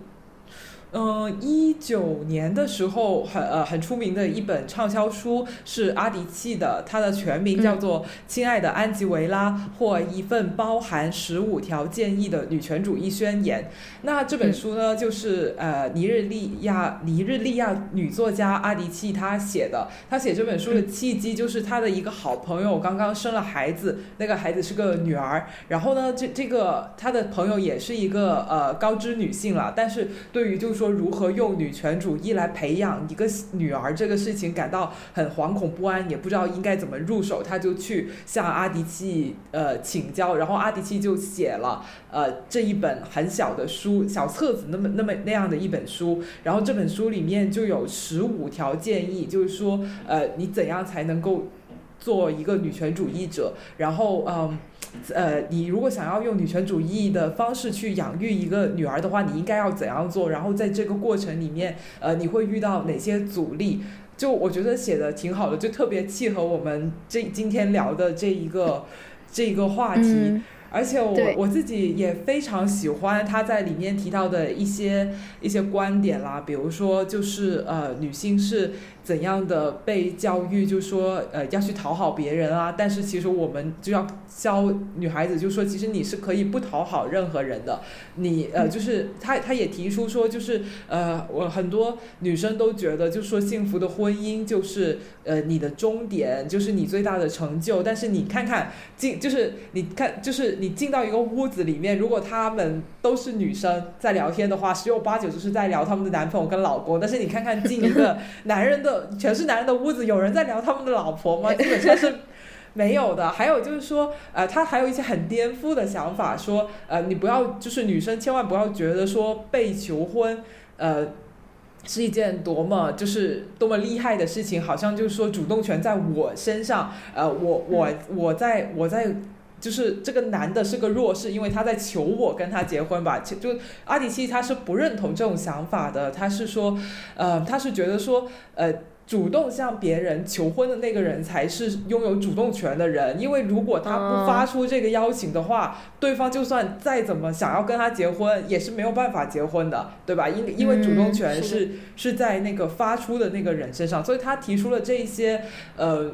S3: 嗯，一九年的时候很呃很出名的一本畅销书，是阿迪契的，它的全名叫做《亲爱的安吉维拉》或一份包含十五条建议的女权主义宣言。那这本书呢，就是呃尼日利亚尼日利亚女作家阿迪契她写的。她写这本书的契机就是她的一个好朋友刚刚生了孩子，那个孩子是个女儿。然后呢，这这个她的朋友也是一个呃高知女性了，但是对于就是说如何用女权主义来培养一个女儿这个事情感到很惶恐不安，也不知道应该怎么入手，他就去向阿迪契呃请教，然后阿迪契就写了呃这一本很小的书，小册子那么那么那样的一本书，然后这本书里面就有十五条建议，就是说呃你怎样才能够做一个女权主义者，然后嗯。呃，你如果想要用女权主义的方式去养育一个女儿的话，你应该要怎样做？然后在这个过程里面，呃，你会遇到哪些阻力？就我觉得写的挺好的，就特别契合我们这今天聊的这一个 这一个话题。
S1: 嗯
S3: 而且我我自己也非常喜欢他在里面提到的一些一些观点啦，比如说就是呃女性是怎样的被教育，就说呃要去讨好别人啊，但是其实我们就要教女孩子，就说其实你是可以不讨好任何人的，你呃就是他他也提出说就是呃我很多女生都觉得就说幸福的婚姻就是呃你的终点，就是你最大的成就，但是你看看进就是你看就是你进到一个屋子里面，如果他们都是女生在聊天的话，十有八九就是在聊他们的男朋友跟老公。但是你看看进一个 男人的全是男人的屋子，有人在聊他们的老婆吗？基本上是。没有的，还有就是说，呃，他还有一些很颠覆的想法，说，呃，你不要，就是女生千万不要觉得说被求婚，呃，是一件多么就是多么厉害的事情，好像就是说主动权在我身上，呃，我我我在我在。就是这个男的是个弱势，因为他在求我跟他结婚吧。就就阿迪契他是不认同这种想法的，他是说，呃，他是觉得说，呃，主动向别人求婚的那个人才是拥有主动权的人，因为如果他不发出这个邀请的话，对方就算再怎么想要跟他结婚，也是没有办法结婚的，对吧？因因为主动权是
S1: 是
S3: 在那个发出的那个人身上，所以他提出了这一些呃。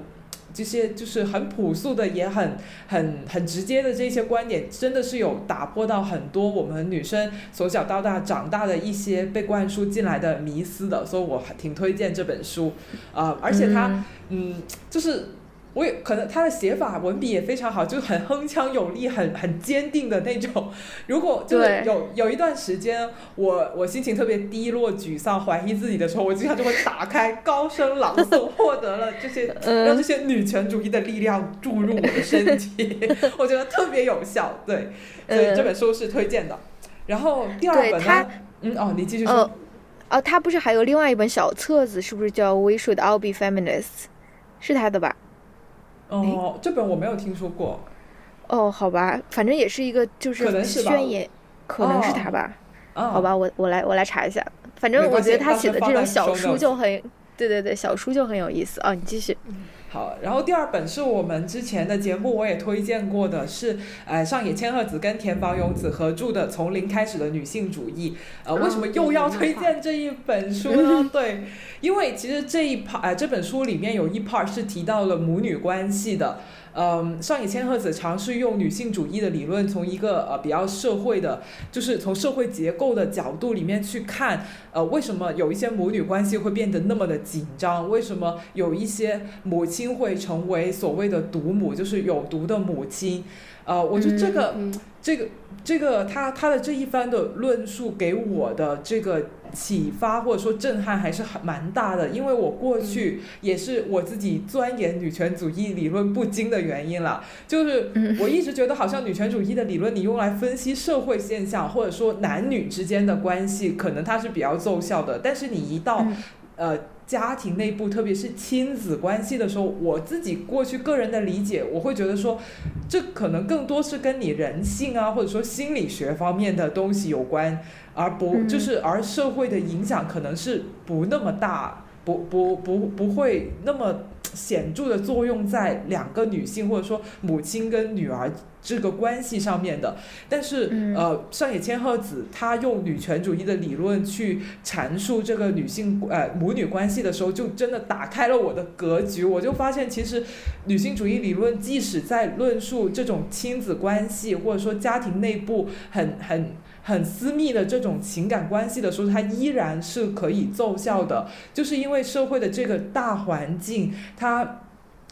S3: 这些就是很朴素的，也很很很直接的这些观点，真的是有打破到很多我们女生从小到大长大的一些被灌输进来的迷思的，所以我还挺推荐这本书，啊、而且它
S1: 嗯。
S3: 嗯，就是我也可能他的写法文笔也非常好，就是很铿锵有力、很很坚定的那种。如果 就是有有一段时间，我我心情特别低落、沮丧、怀疑自己的时候，我经常就会打开高声朗诵，获得了这些
S1: 嗯
S3: 让这些女权主义的力量注入我的身体，我觉得特别有效。对，所以
S1: 嗯
S3: 这本书是推荐的。然后第二本呢？嗯，哦，你继续说。
S1: 呃，哦，他不是还有另外一本小册子，是不是叫《We Should All Be Feminists》？是他的吧？
S3: 哦，这本我没有听说过。
S1: 哦，好吧，反正也是一个就是宣言，可能是他吧？
S3: 啊，
S1: 好吧，我我来我来查一下。反正我觉得他写的这种小书就很，对对对，小书就很有意思啊。你继续。
S3: 好，然后第二本是我们之前的节目我也推荐过的，是呃上野千鹤子跟田保勇子合著的《从零开始的女性主义》。呃，为什么又要推荐这一本书呢？对，因为其实这一 part 呃这本书里面有一 part 是提到了母女关系的。嗯，上野千鹤子尝试用女性主义的理论，从一个呃比较社会的，就是从社会结构的角度里面去看，呃，为什么有一些母女关系会变得那么的紧张？为什么有一些母亲会成为所谓的毒母，就是有毒的母亲？呃，我觉得这个这个这个他他的这一番的论述给我的这个。启发或者说震撼还是很蛮大的，因为我过去也是我自己钻研女权主义理论不精的原因了。就是我一直觉得好像女权主义的理论，你用来分析社会现象或者说男女之间的关系，可能它是比较奏效的。但是你一到呃家庭内部，特别是亲子关系的时候，我自己过去个人的理解，我会觉得说，这可能更多是跟你人性啊，或者说心理学方面的东西有关。而不就是而社会的影响可能是不那么大，不不不不会那么显著的作用在两个女性或者说母亲跟女儿这个关系上面的。但是呃，上野千鹤子她用女权主义的理论去阐述这个女性呃母女关系的时候，就真的打开了我的格局。我就发现其实女性主义理论即使在论述这种亲子关系或者说家庭内部很很。很私密的这种情感关系的时候，它依然是可以奏效的，就是因为社会的这个大环境，它，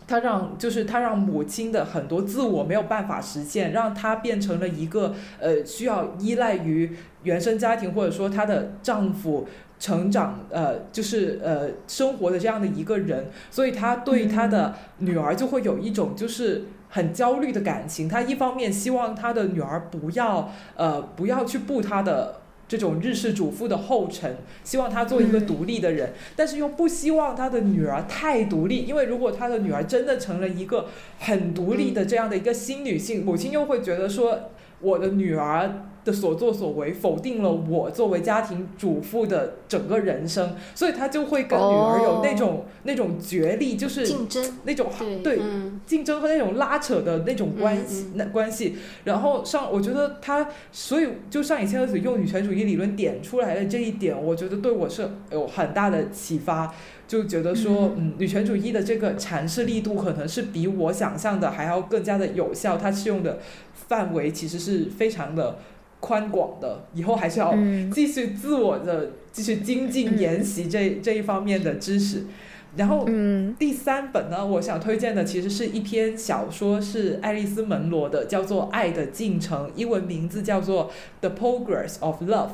S3: 他让就是他让母亲的很多自我没有办法实现，让她变成了一个呃需要依赖于原生家庭或者说她的丈夫成长呃就是呃生活的这样的一个人，所以她对她的女儿就会有一种就是。很焦虑的感情，他一方面希望他的女儿不要，呃，不要去步他的这种日式主妇的后尘，希望她做一个独立的人，但是又不希望他的女儿太独立，因为如果他的女儿真的成了一个很独立的这样的一个新女性，母亲又会觉得说，我的女儿。的所作所为否定了我作为家庭主妇的整个人生，所以他就会跟女儿有那种那种角力，就是
S2: 竞争
S3: 那种对竞争和那种拉扯的那种关系那关系。然后上，我觉得他所以就上野千鹤子用女权主义理论点出来的这一点，我觉得对我是有很大的启发，就觉得说嗯，女权主义的这个阐释力度可能是比我想象的还要更加的有效，它适用的范围其实是非常的。宽广的，以后还是要继续自我的继续精进研习这这一方面的知识。然后第三本呢，我想推荐的其实是一篇小说，是爱丽丝门罗的，叫做《爱的进程》，英文名字叫做《The Progress of Love》。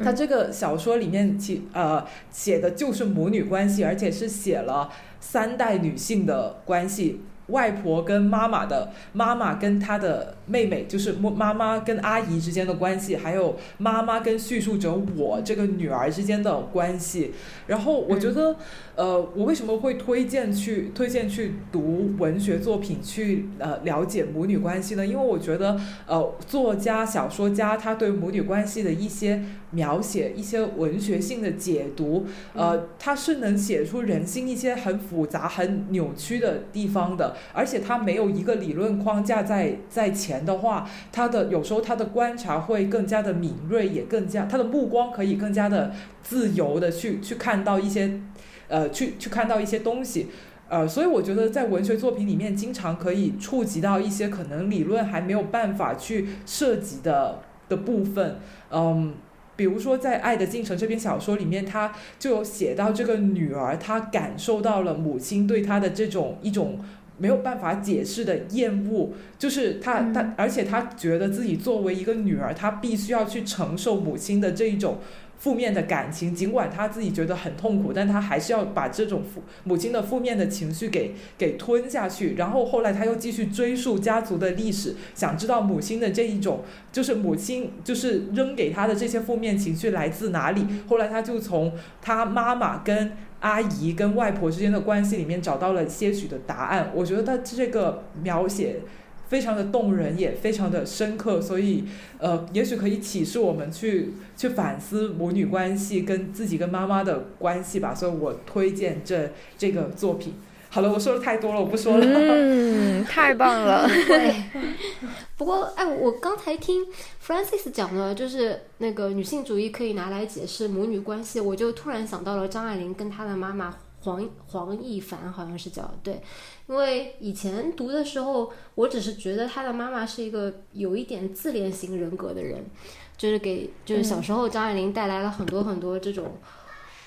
S3: 它这个小说里面其呃写的就是母女关系，而且是写了三代女性的关系。外婆跟妈妈的妈妈跟她的妹妹，就是妈妈跟阿姨之间的关系，还有妈妈跟叙述者我这个女儿之间的关系。然后我觉得，呃，我为什么会推荐去推荐去读文学作品去呃了解母女关系呢？因为我觉得，呃，作家小说家他对母女关系的一些描写，一些文学性的解读，呃，他是能写出人心一些很复杂、很扭曲的地方的。而且他没有一个理论框架在在前的话，他的有时候他的观察会更加的敏锐，也更加他的目光可以更加的自由的去去看到一些，呃，去去看到一些东西，呃，所以我觉得在文学作品里面，经常可以触及到一些可能理论还没有办法去涉及的的部分，嗯。比如说，在《爱的进程》这篇小说里面，他就有写到这个女儿，她感受到了母亲对她的这种一种没有办法解释的厌恶，就是她她，而且她觉得自己作为一个女儿，她必须要去承受母亲的这一种。负面的感情，尽管他自己觉得很痛苦，但他还是要把这种父母亲的负面的情绪给给吞下去。然后后来他又继续追溯家族的历史，想知道母亲的这一种，就是母亲就是扔给他的这些负面情绪来自哪里。后来他就从他妈妈跟阿姨跟外婆之间的关系里面找到了些许的答案。我觉得他这个描写。非常的动人，也非常的深刻，所以，呃，也许可以启示我们去去反思母女关系跟自己跟妈妈的关系吧。所以我推荐这这个作品。好了，我说的太多了，我不说了。
S1: 嗯，太棒了。
S2: 对。不过，哎，我刚才听 Francis 讲的，就是那个女性主义可以拿来解释母女关系，我就突然想到了张爱玲跟她的妈妈黄黄亦凡，好像是叫对。因为以前读的时候，我只是觉得他的妈妈是一个有一点自恋型人格的人，就是给就是小时候张爱玲带来了很多很多这种。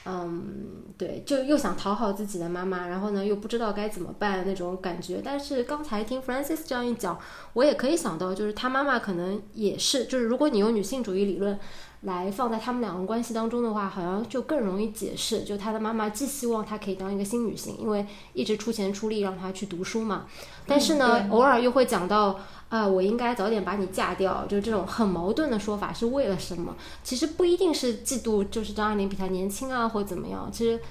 S2: 嗯，对，就又想讨好自己的妈妈，然后呢，又不知道该怎么办那种感觉。但是刚才听 Francis 这样一讲，我也可以想到，就是他妈妈可能也是，就是如果你用女性主义理论。来放在他们两个关系当中的话，好像就更容易解释。就他的妈妈既希望他可以当一个新女性，因为一直出钱出力让他去读书嘛。但是呢，偶尔又会讲到，啊，我应该早点把你嫁掉，就是这种很矛盾的说法是为了什么？其实不一定是嫉妒，就是张爱玲比他年轻啊，或怎么样。其实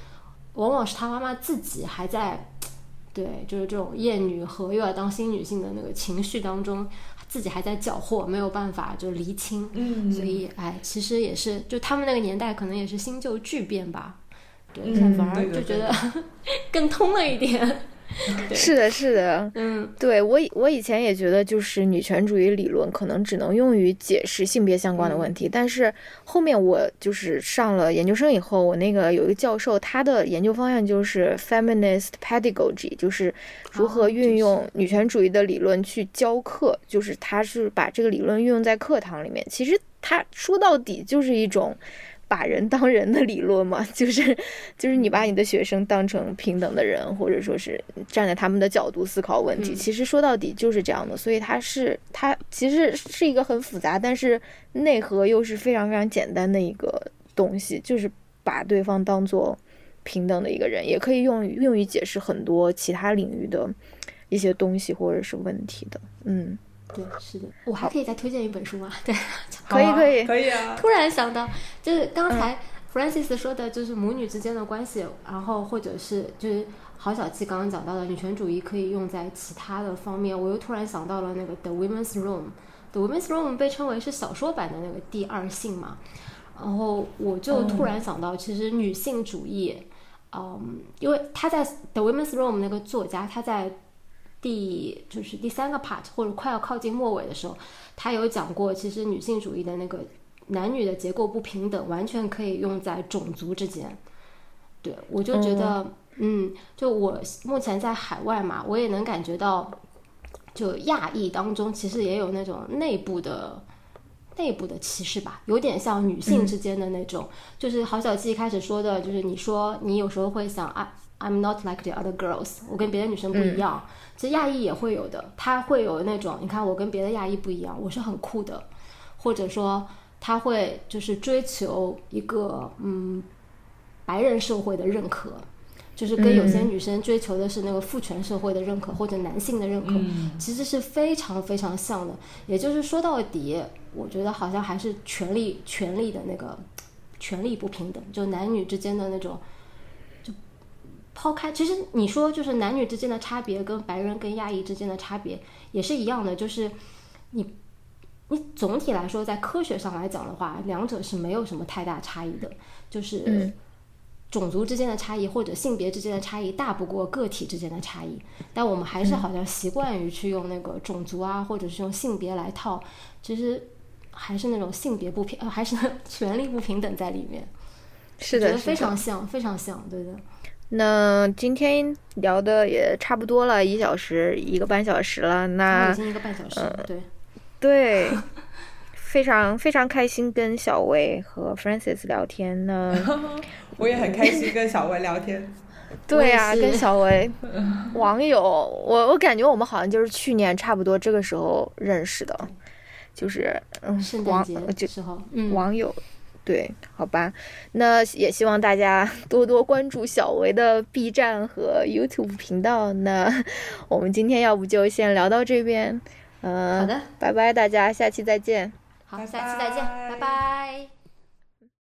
S2: 往往是他妈妈自己还在，对，就是这种厌女和又要当新女性的那个情绪当中。自己还在缴获，没有办法就厘清，
S3: 嗯，
S2: 所以哎，其实也是，就他们那个年代可能也是新旧巨变吧，对，反而就觉得 更通了一点。
S1: 是的，是的，
S2: 嗯，
S1: 对我我以前也觉得，就是女权主义理论可能只能用于解释性别相关的问题，但是后面我就是上了研究生以后，我那个有一个教授，他的研究方向就是 feminist pedagogy，就是如何运用女权主义的理论去教课，就是他是把这个理论运用在课堂里面，其实他说到底就是一种。把人当人的理论嘛，就是就是你把你的学生当成平等的人，或者说是站在他们的角度思考问题。其实说到底就是这样的，所以它是它其实是一个很复杂，但是内核又是非常非常简单的一个东西，就是把对方当做平等的一个人，也可以用用于解释很多其他领域的一些东西或者是问题的，嗯。
S2: 对，是的，我还可以再推荐一本书吗？对，
S1: 可以，可以，
S3: 可以啊！
S2: 突然想到，就是刚才 Francis 说的，就是母女之间的关系，然后或者是就是郝小七刚刚讲到的女权主义可以用在其他的方面，我又突然想到了那个 The Women's Room，The Women's Room 被称为是小说版的那个第二性嘛，然后我就突然想到，其实女性主义，嗯，因为他在 The Women's Room 那个作家他在。第就是第三个 part 或者快要靠近末尾的时候，他有讲过，其实女性主义的那个男女的结构不平等，完全可以用在种族之间。对我就觉得，嗯，就我目前在海外嘛，我也能感觉到，就亚裔当中其实也有那种内部的内部的歧视吧，有点像女性之间的那种。就是郝小七一开始说的，就是你说你有时候会想啊。I'm not like the other girls，我跟别的女生不一样。其实亚裔也会有的，他会有那种，你看我跟别的亚裔不一样，我是很酷的，或者说他会就是追求一个嗯白人社会的认可，就是跟有些女生追求的是那个父权社会的认可或者男性的认可，其实是非常非常像的。也就是说到底，我觉得好像还是权力权力的那个权力不平等，就男女之间的那种。抛开，其实你说就是男女之间的差别，跟白人跟亚裔之间的差别也是一样的，就是你你总体来说，在科学上来讲的话，两者是没有什么太大差异的，就是种族之间的差异或者性别之间的差异大不过个体之间的差异，但我们还是好像习惯于去用那个种族啊，或者是用性别来套，其实还是那种性别不平，还是权力不平等在里面，
S1: 是的，
S2: 非常像，非常像，对的。
S1: 那今天聊的也差不多了，一小时一个半小时了。那
S2: 已经一个半小时，对
S1: 对，非常非常开心跟小薇和 Francis 聊天呢。
S3: 我也很开心跟小薇聊天。
S1: 对呀，跟小薇网友，我我感觉我们好像就是去年差不多这个时候认识的，就是嗯，
S2: 圣诞节时候，
S1: 网友。对，好吧，那也希望大家 多多关注小维的 B 站和 YouTube 频道。那 我们今天要不就先聊到这边，
S2: 嗯，好的，
S1: 拜拜，大家下期再见。
S2: 好，下期再见，拜拜。